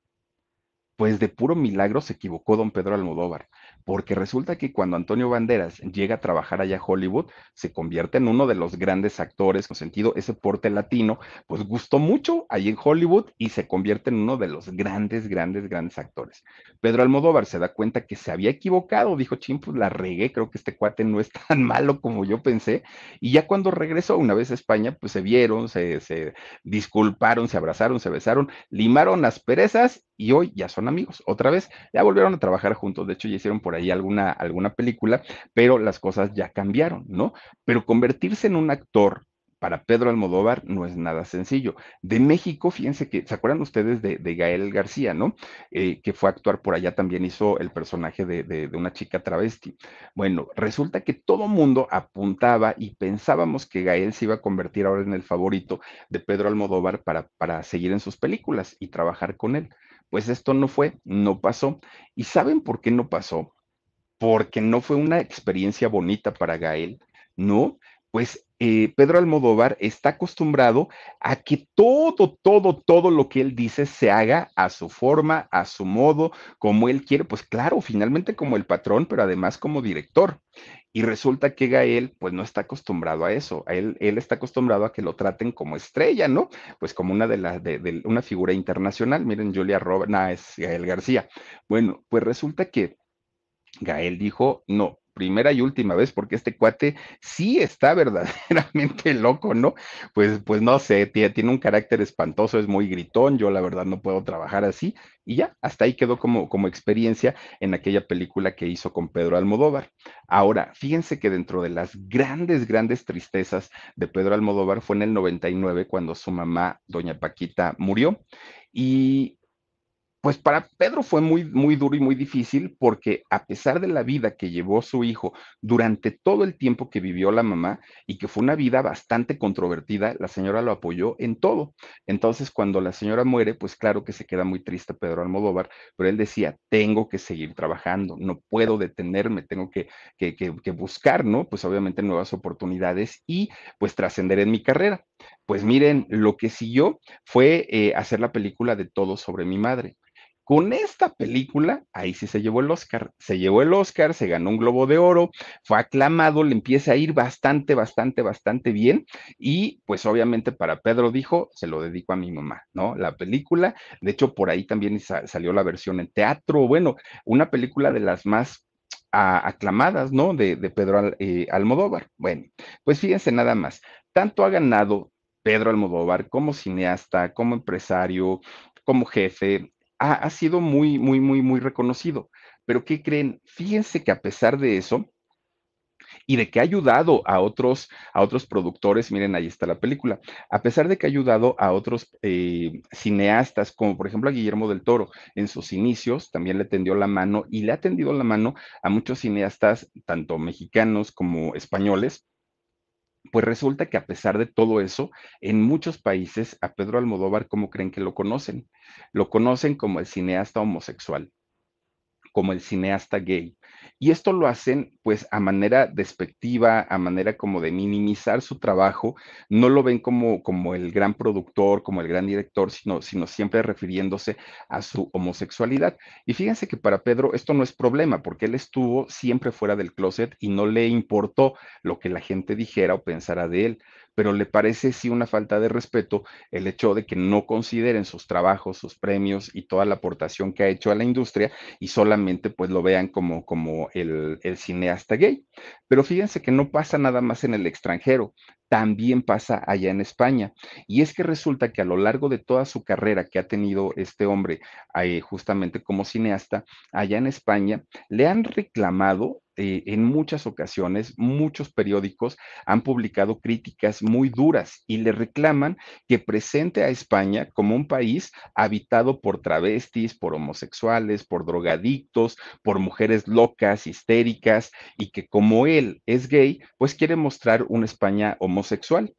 Pues de puro milagro se equivocó don Pedro Almodóvar porque resulta que cuando Antonio Banderas llega a trabajar allá a Hollywood, se convierte en uno de los grandes actores, con sentido ese porte latino, pues gustó mucho ahí en Hollywood y se convierte en uno de los grandes, grandes, grandes actores. Pedro Almodóvar se da cuenta que se había equivocado, dijo, ching, pues la regué, creo que este cuate no es (laughs) tan malo como yo pensé, y ya cuando regresó una vez a España, pues se vieron, se, se disculparon, se abrazaron, se besaron, limaron las perezas y hoy ya son amigos. Otra vez, ya volvieron a trabajar juntos, de hecho ya hicieron por ahí alguna, alguna película, pero las cosas ya cambiaron, ¿no? Pero convertirse en un actor para Pedro Almodóvar no es nada sencillo. De México, fíjense que, ¿se acuerdan ustedes de, Gael García, no? Eh, que fue a actuar por allá, también hizo el personaje de, de, de una chica travesti. Bueno, resulta que todo mundo apuntaba y pensábamos que Gael se iba a convertir ahora en el favorito de Pedro Almodóvar para, para seguir en sus películas y trabajar con él. Pues esto no fue, no pasó. ¿Y saben por qué no pasó? Porque no fue una experiencia bonita para Gael, ¿no? Pues eh, Pedro Almodóvar está acostumbrado a que todo, todo, todo lo que él dice se haga a su forma, a su modo, como él quiere, pues claro, finalmente como el patrón, pero además como director. Y resulta que Gael, pues no está acostumbrado a eso. Él, él está acostumbrado a que lo traten como estrella, ¿no? Pues como una de las, de, una figura internacional. Miren, Julia Roberts, no, es Gael García. Bueno, pues resulta que Gael dijo, no, primera y última vez, porque este cuate sí está (laughs) verdaderamente loco, ¿no? Pues, pues no sé, tiene, tiene, un carácter espantoso, es muy gritón, yo la verdad no puedo trabajar así, y ya, hasta ahí quedó como, como experiencia en aquella película que hizo con Pedro Almodóvar. Ahora, fíjense que dentro de las grandes, grandes tristezas de Pedro Almodóvar fue en el 99 cuando su mamá, doña Paquita, murió, y pues para Pedro fue muy, muy duro y muy difícil porque a pesar de la vida que llevó su hijo durante todo el tiempo que vivió la mamá y que fue una vida bastante controvertida, la señora lo apoyó en todo. Entonces, cuando la señora muere, pues claro que se queda muy triste Pedro Almodóvar, pero él decía, tengo que seguir trabajando, no puedo detenerme, tengo que, que, que, buscar, ¿no? Pues obviamente nuevas oportunidades y pues trascender en mi carrera. Pues miren, lo que siguió fue eh, hacer la película de Todo sobre mi madre. Con esta película, ahí sí se llevó el Oscar. Se llevó el Oscar, se ganó un Globo de Oro, fue aclamado, le empieza a ir bastante, bastante, bastante bien. Y pues obviamente para Pedro dijo, se lo dedico a mi mamá, ¿no? La película, de hecho por ahí también salió la versión en teatro, bueno, una película de las más aclamadas, ¿no? De, Pedro eh, Almodóvar. Bueno, pues fíjense nada más, tanto ha ganado Pedro Almodóvar como cineasta, como empresario, como jefe, ha, sido muy, muy, muy, muy reconocido. Pero ¿qué creen? Fíjense que a pesar de eso, y de que ha ayudado a otros, a otros productores, miren, ahí está la película, a pesar de que ha ayudado a otros eh, cineastas, como por ejemplo a Guillermo del Toro, en sus inicios también le tendió la mano y le ha tendido la mano a muchos cineastas, tanto mexicanos como españoles, pues resulta que a pesar de todo eso, en muchos países a Pedro Almodóvar, ¿cómo creen que lo conocen? Lo conocen como el cineasta homosexual, como el cineasta gay. Y esto lo hacen pues a manera despectiva, a manera como de minimizar su trabajo, no lo ven como, como el gran productor, como el gran director, sino, sino siempre refiriéndose a su homosexualidad. Y fíjense que para Pedro esto no es problema, porque él estuvo siempre fuera del closet y no le importó lo que la gente dijera o pensara de él pero le parece sí una falta de respeto el hecho de que no consideren sus trabajos, sus premios y toda la aportación que ha hecho a la industria y solamente pues lo vean como, como el, cineasta gay. Pero fíjense que no pasa nada más en el extranjero también pasa allá en España. Y es que resulta que a lo largo de toda su carrera que ha tenido este hombre eh, justamente como cineasta, allá en España, le han reclamado eh, en muchas ocasiones, muchos periódicos han publicado críticas muy duras y le reclaman que presente a España como un país habitado por travestis, por homosexuales, por drogadictos, por mujeres locas, histéricas, y que como él es gay, pues quiere mostrar una España homosexual.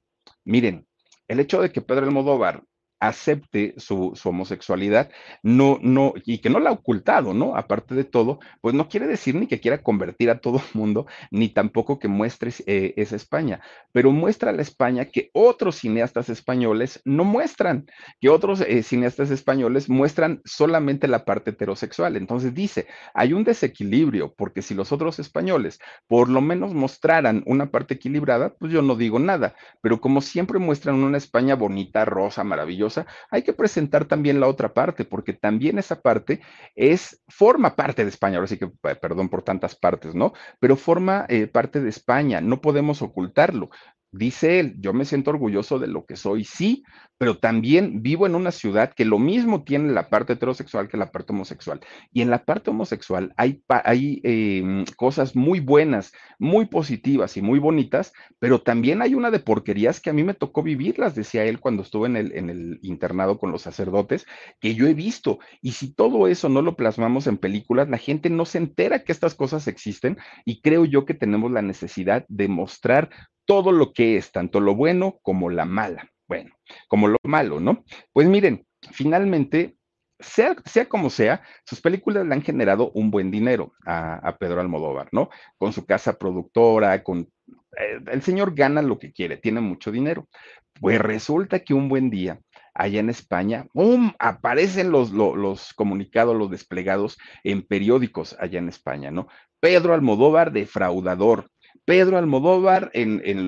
Miren, el hecho de que Pedro Almodóvar acepte su, homosexualidad, no, no, y que no la ha ocultado, ¿no? Aparte de todo, pues no quiere decir ni que quiera convertir a todo el (laughs) mundo, ni tampoco que muestre eh, esa España, pero muestra la España que otros cineastas españoles no muestran, que otros eh, cineastas españoles muestran solamente la parte heterosexual. Entonces dice, hay un desequilibrio, porque si los otros españoles por lo menos mostraran una parte equilibrada, pues yo no digo nada, pero como siempre muestran una España bonita, rosa, maravillosa, hay que presentar también la otra parte, porque también esa parte es, forma parte de España, ahora sí que, perdón por tantas partes, ¿no? Pero forma eh, parte de España, no podemos ocultarlo. Dice él, yo me siento orgulloso de lo que soy, sí, pero también vivo en una ciudad que lo mismo tiene la parte heterosexual que la parte homosexual. Y en la parte homosexual hay, hay em, cosas muy buenas, muy positivas y muy bonitas, pero también hay una de porquerías que a mí me tocó vivirlas, decía él cuando estuve en el, en el internado con los sacerdotes, que yo he visto. Y si todo eso no lo plasmamos en películas, la gente no se entera que estas cosas existen y creo yo que tenemos la necesidad de mostrar todo lo que es, tanto lo bueno como la mala. Bueno, como lo malo, ¿no? Pues miren, finalmente, sea, sea como sea, sus películas le han generado un buen dinero a, Pedro Almodóvar, ¿no? Con su casa productora, con... Eh, el señor gana lo que quiere, tiene mucho dinero. Pues resulta que un buen día, allá en España, ¡pum! aparecen los, los, comunicados, los desplegados en periódicos allá en España, ¿no? Pedro Almodóvar, defraudador, Pedro Almodóvar en, en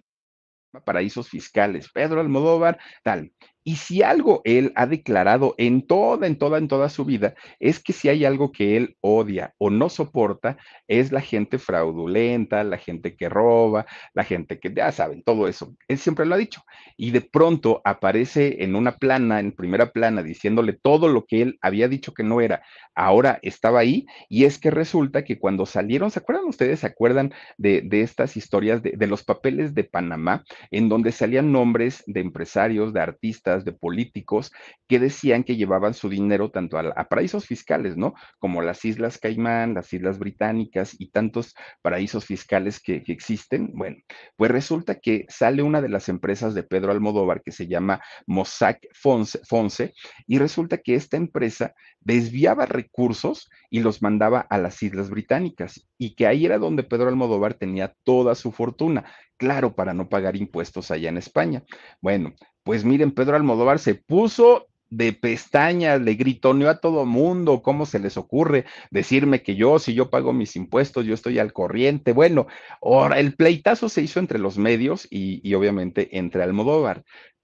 paraísos fiscales, Pedro Almodóvar, tal. Y si algo él ha declarado en toda, en toda, en toda su vida, es que si hay algo que él odia o no soporta, es la gente fraudulenta, la gente que roba, la gente que, ya saben, todo eso. Él siempre lo ha dicho. Y de pronto aparece en una plana, en primera plana, diciéndole todo lo que él había dicho que no era, ahora estaba ahí. Y es que resulta que cuando salieron, ¿se acuerdan ustedes? ¿Se acuerdan de, estas historias de, de los papeles de Panamá, en donde salían nombres de empresarios, de artistas, de políticos que decían que llevaban su dinero tanto a, paraísos fiscales, ¿no? Como las Islas Caimán, las Islas Británicas y tantos paraísos fiscales que, existen. Bueno, pues resulta que sale una de las empresas de Pedro Almodóvar que se llama Mossack Fonse y resulta que esta empresa desviaba recursos y los mandaba a las Islas Británicas y que ahí era donde Pedro Almodóvar tenía toda su fortuna, claro, para no pagar impuestos allá en España. Bueno, pues miren, Pedro Almodóvar se puso de pestañas, le gritoneó a todo mundo, ¿cómo se les ocurre decirme que yo, si yo pago mis impuestos, yo estoy al corriente? Bueno, ahora el pleitazo se hizo entre los medios y, y obviamente entre Almodóvar.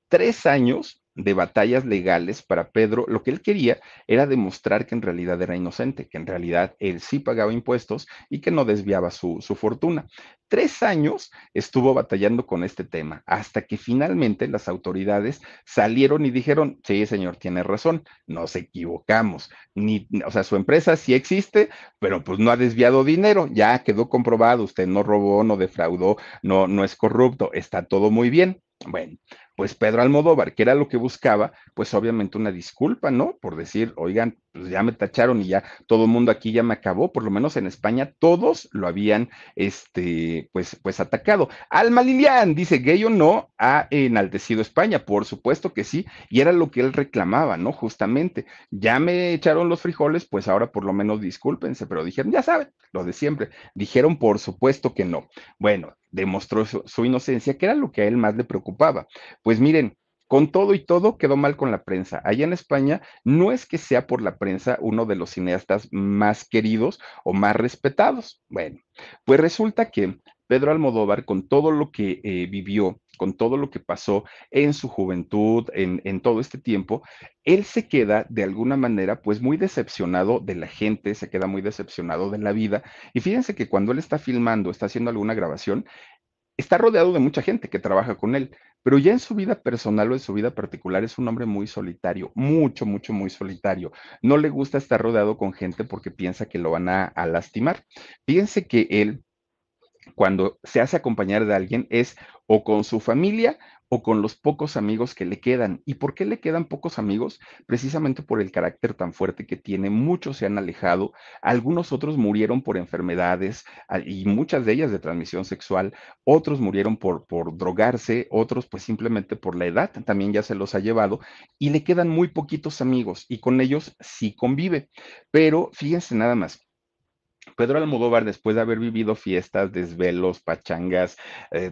Tres años de batallas legales para Pedro, lo que él quería era demostrar que en realidad era inocente, que en realidad él sí pagaba impuestos y que no desviaba su, su, fortuna. Tres años estuvo batallando con este tema, hasta que finalmente las autoridades salieron y dijeron, sí, señor, tiene razón, nos equivocamos. Ni, o sea, su empresa sí existe, pero pues no ha desviado dinero, ya quedó comprobado, usted no robó, no defraudó, no, no es corrupto, está todo muy bien. Bueno, pues Pedro Almodóvar, que era lo que buscaba, pues obviamente una disculpa, ¿no? Por decir, oigan, pues ya me tacharon y ya todo el mundo aquí ya me acabó, por lo menos en España todos lo habían, este, pues, pues atacado. Alma Lilian dice, gay o no, ha enaltecido España, por supuesto que sí, y era lo que él reclamaba, ¿no? Justamente, ya me echaron los frijoles, pues ahora por lo menos discúlpense, pero dijeron, ya saben, lo de siempre, dijeron por supuesto que no. Bueno, demostró su, su inocencia, que era lo que a él más le preocupaba. Pues miren, con todo y todo quedó mal con la prensa. Allá en España no es que sea por la prensa uno de los cineastas más queridos o más respetados. Bueno, pues resulta que Pedro Almodóvar, con todo lo que eh, vivió, con todo lo que pasó en su juventud, en, en, todo este tiempo, él se queda de alguna manera pues muy decepcionado de la gente, se queda muy decepcionado de la vida. Y fíjense que cuando él está filmando, está haciendo alguna grabación, está rodeado de mucha gente que trabaja con él, pero ya en su vida personal o en su vida particular es un hombre muy solitario, mucho, mucho, muy solitario. No le gusta estar rodeado con gente porque piensa que lo van a, a lastimar. Fíjense que él, cuando se hace acompañar de alguien, es o con su familia o con los pocos amigos que le quedan. ¿Y por qué le quedan pocos amigos? Precisamente por el carácter tan fuerte que tiene. Muchos se han alejado, algunos otros murieron por enfermedades y muchas de ellas de transmisión sexual, otros murieron por, por drogarse, otros pues simplemente por la edad, también ya se los ha llevado y le quedan muy poquitos amigos y con ellos sí convive. Pero fíjense nada más, Pedro Almodóvar, después de haber vivido fiestas, desvelos, pachangas, eh,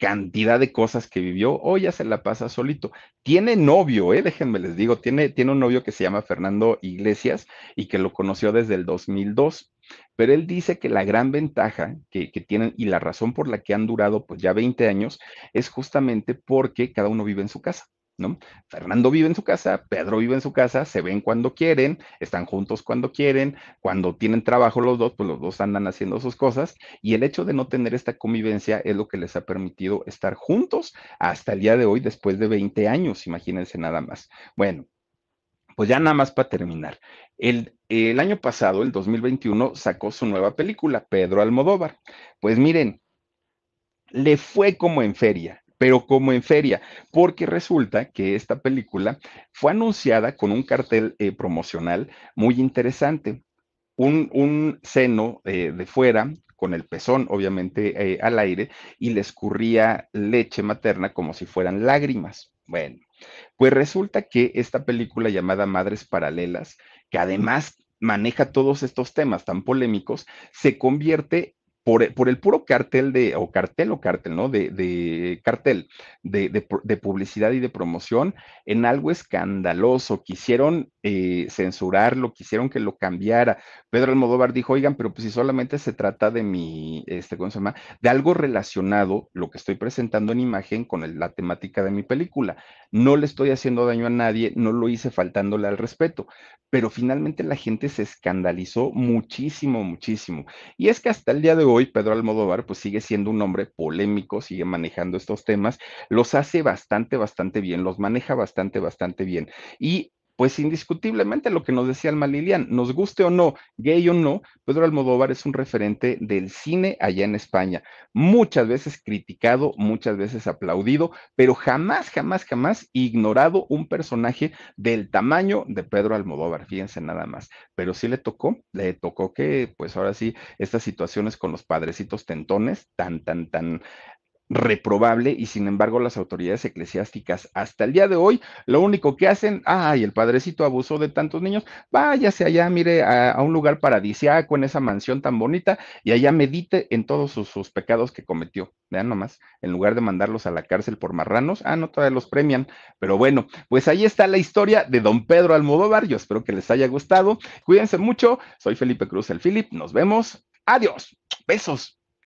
cantidad de cosas que vivió, hoy ya se la pasa solito. Tiene novio, eh, déjenme les digo, tiene, tiene un novio que se llama Fernando Iglesias y que lo conoció desde el 2002. Pero él dice que la gran ventaja que, que, tienen y la razón por la que han durado pues ya 20 años es justamente porque cada uno vive en su casa. ¿No? Fernando vive en su casa, Pedro vive en su casa, se ven cuando quieren, están juntos cuando quieren, cuando tienen trabajo los dos, pues los dos andan haciendo sus cosas y el hecho de no tener esta convivencia es lo que les ha permitido estar juntos hasta el día de hoy, después de 20 años, imagínense nada más. Bueno, pues ya nada más para terminar. El, el año pasado, el 2021, sacó su nueva película, Pedro Almodóvar. Pues miren, le fue como en feria pero como en feria, porque resulta que esta película fue anunciada con un cartel eh, promocional muy interesante. Un, un seno eh, de fuera, con el pezón obviamente eh, al aire, y le escurría leche materna como si fueran lágrimas. Bueno, pues resulta que esta película llamada Madres Paralelas, que además maneja todos estos temas tan polémicos, se convierte por, por, el puro cartel de, o cartel o cartel, ¿no? De, de cartel, de, de, de, publicidad y de promoción en algo escandaloso. Quisieron eh, censurarlo, quisieron que lo cambiara. Pedro Almodóvar dijo, oigan, pero pues si solamente se trata de mi, este, ¿cómo se llama? De algo relacionado, lo que estoy presentando en imagen con la temática de mi película. No le estoy haciendo daño a nadie, no lo hice faltándole al respeto. Pero finalmente la gente se escandalizó muchísimo, muchísimo. Y es que hasta el día de hoy, Pedro Almodóvar, pues sigue siendo un hombre polémico, sigue manejando estos temas, los hace bastante, bastante bien, los maneja bastante, bastante bien. Y pues indiscutiblemente lo que nos decía Alma Lilian, nos guste o no, gay o no, Pedro Almodóvar es un referente del cine allá en España, muchas veces criticado, muchas veces aplaudido, pero jamás, jamás, jamás ignorado un personaje del tamaño de Pedro Almodóvar, fíjense nada más, pero sí le tocó, le tocó que, pues ahora sí, estas situaciones con los padrecitos tentones, tan, tan, tan reprobable y sin embargo las autoridades eclesiásticas hasta el día de hoy lo único que hacen, ay, el padrecito abusó de tantos niños, váyase allá, mire, a, un lugar paradisiaco en esa mansión tan bonita y allá medite en todos sus, sus, pecados que cometió. Vean nomás, en lugar de mandarlos a la cárcel por marranos, ah, no, todavía los premian, pero bueno, pues ahí está la historia de don Pedro Almodóvar, yo espero que les haya gustado, cuídense mucho, soy Felipe Cruz el Philip, nos vemos, adiós, besos.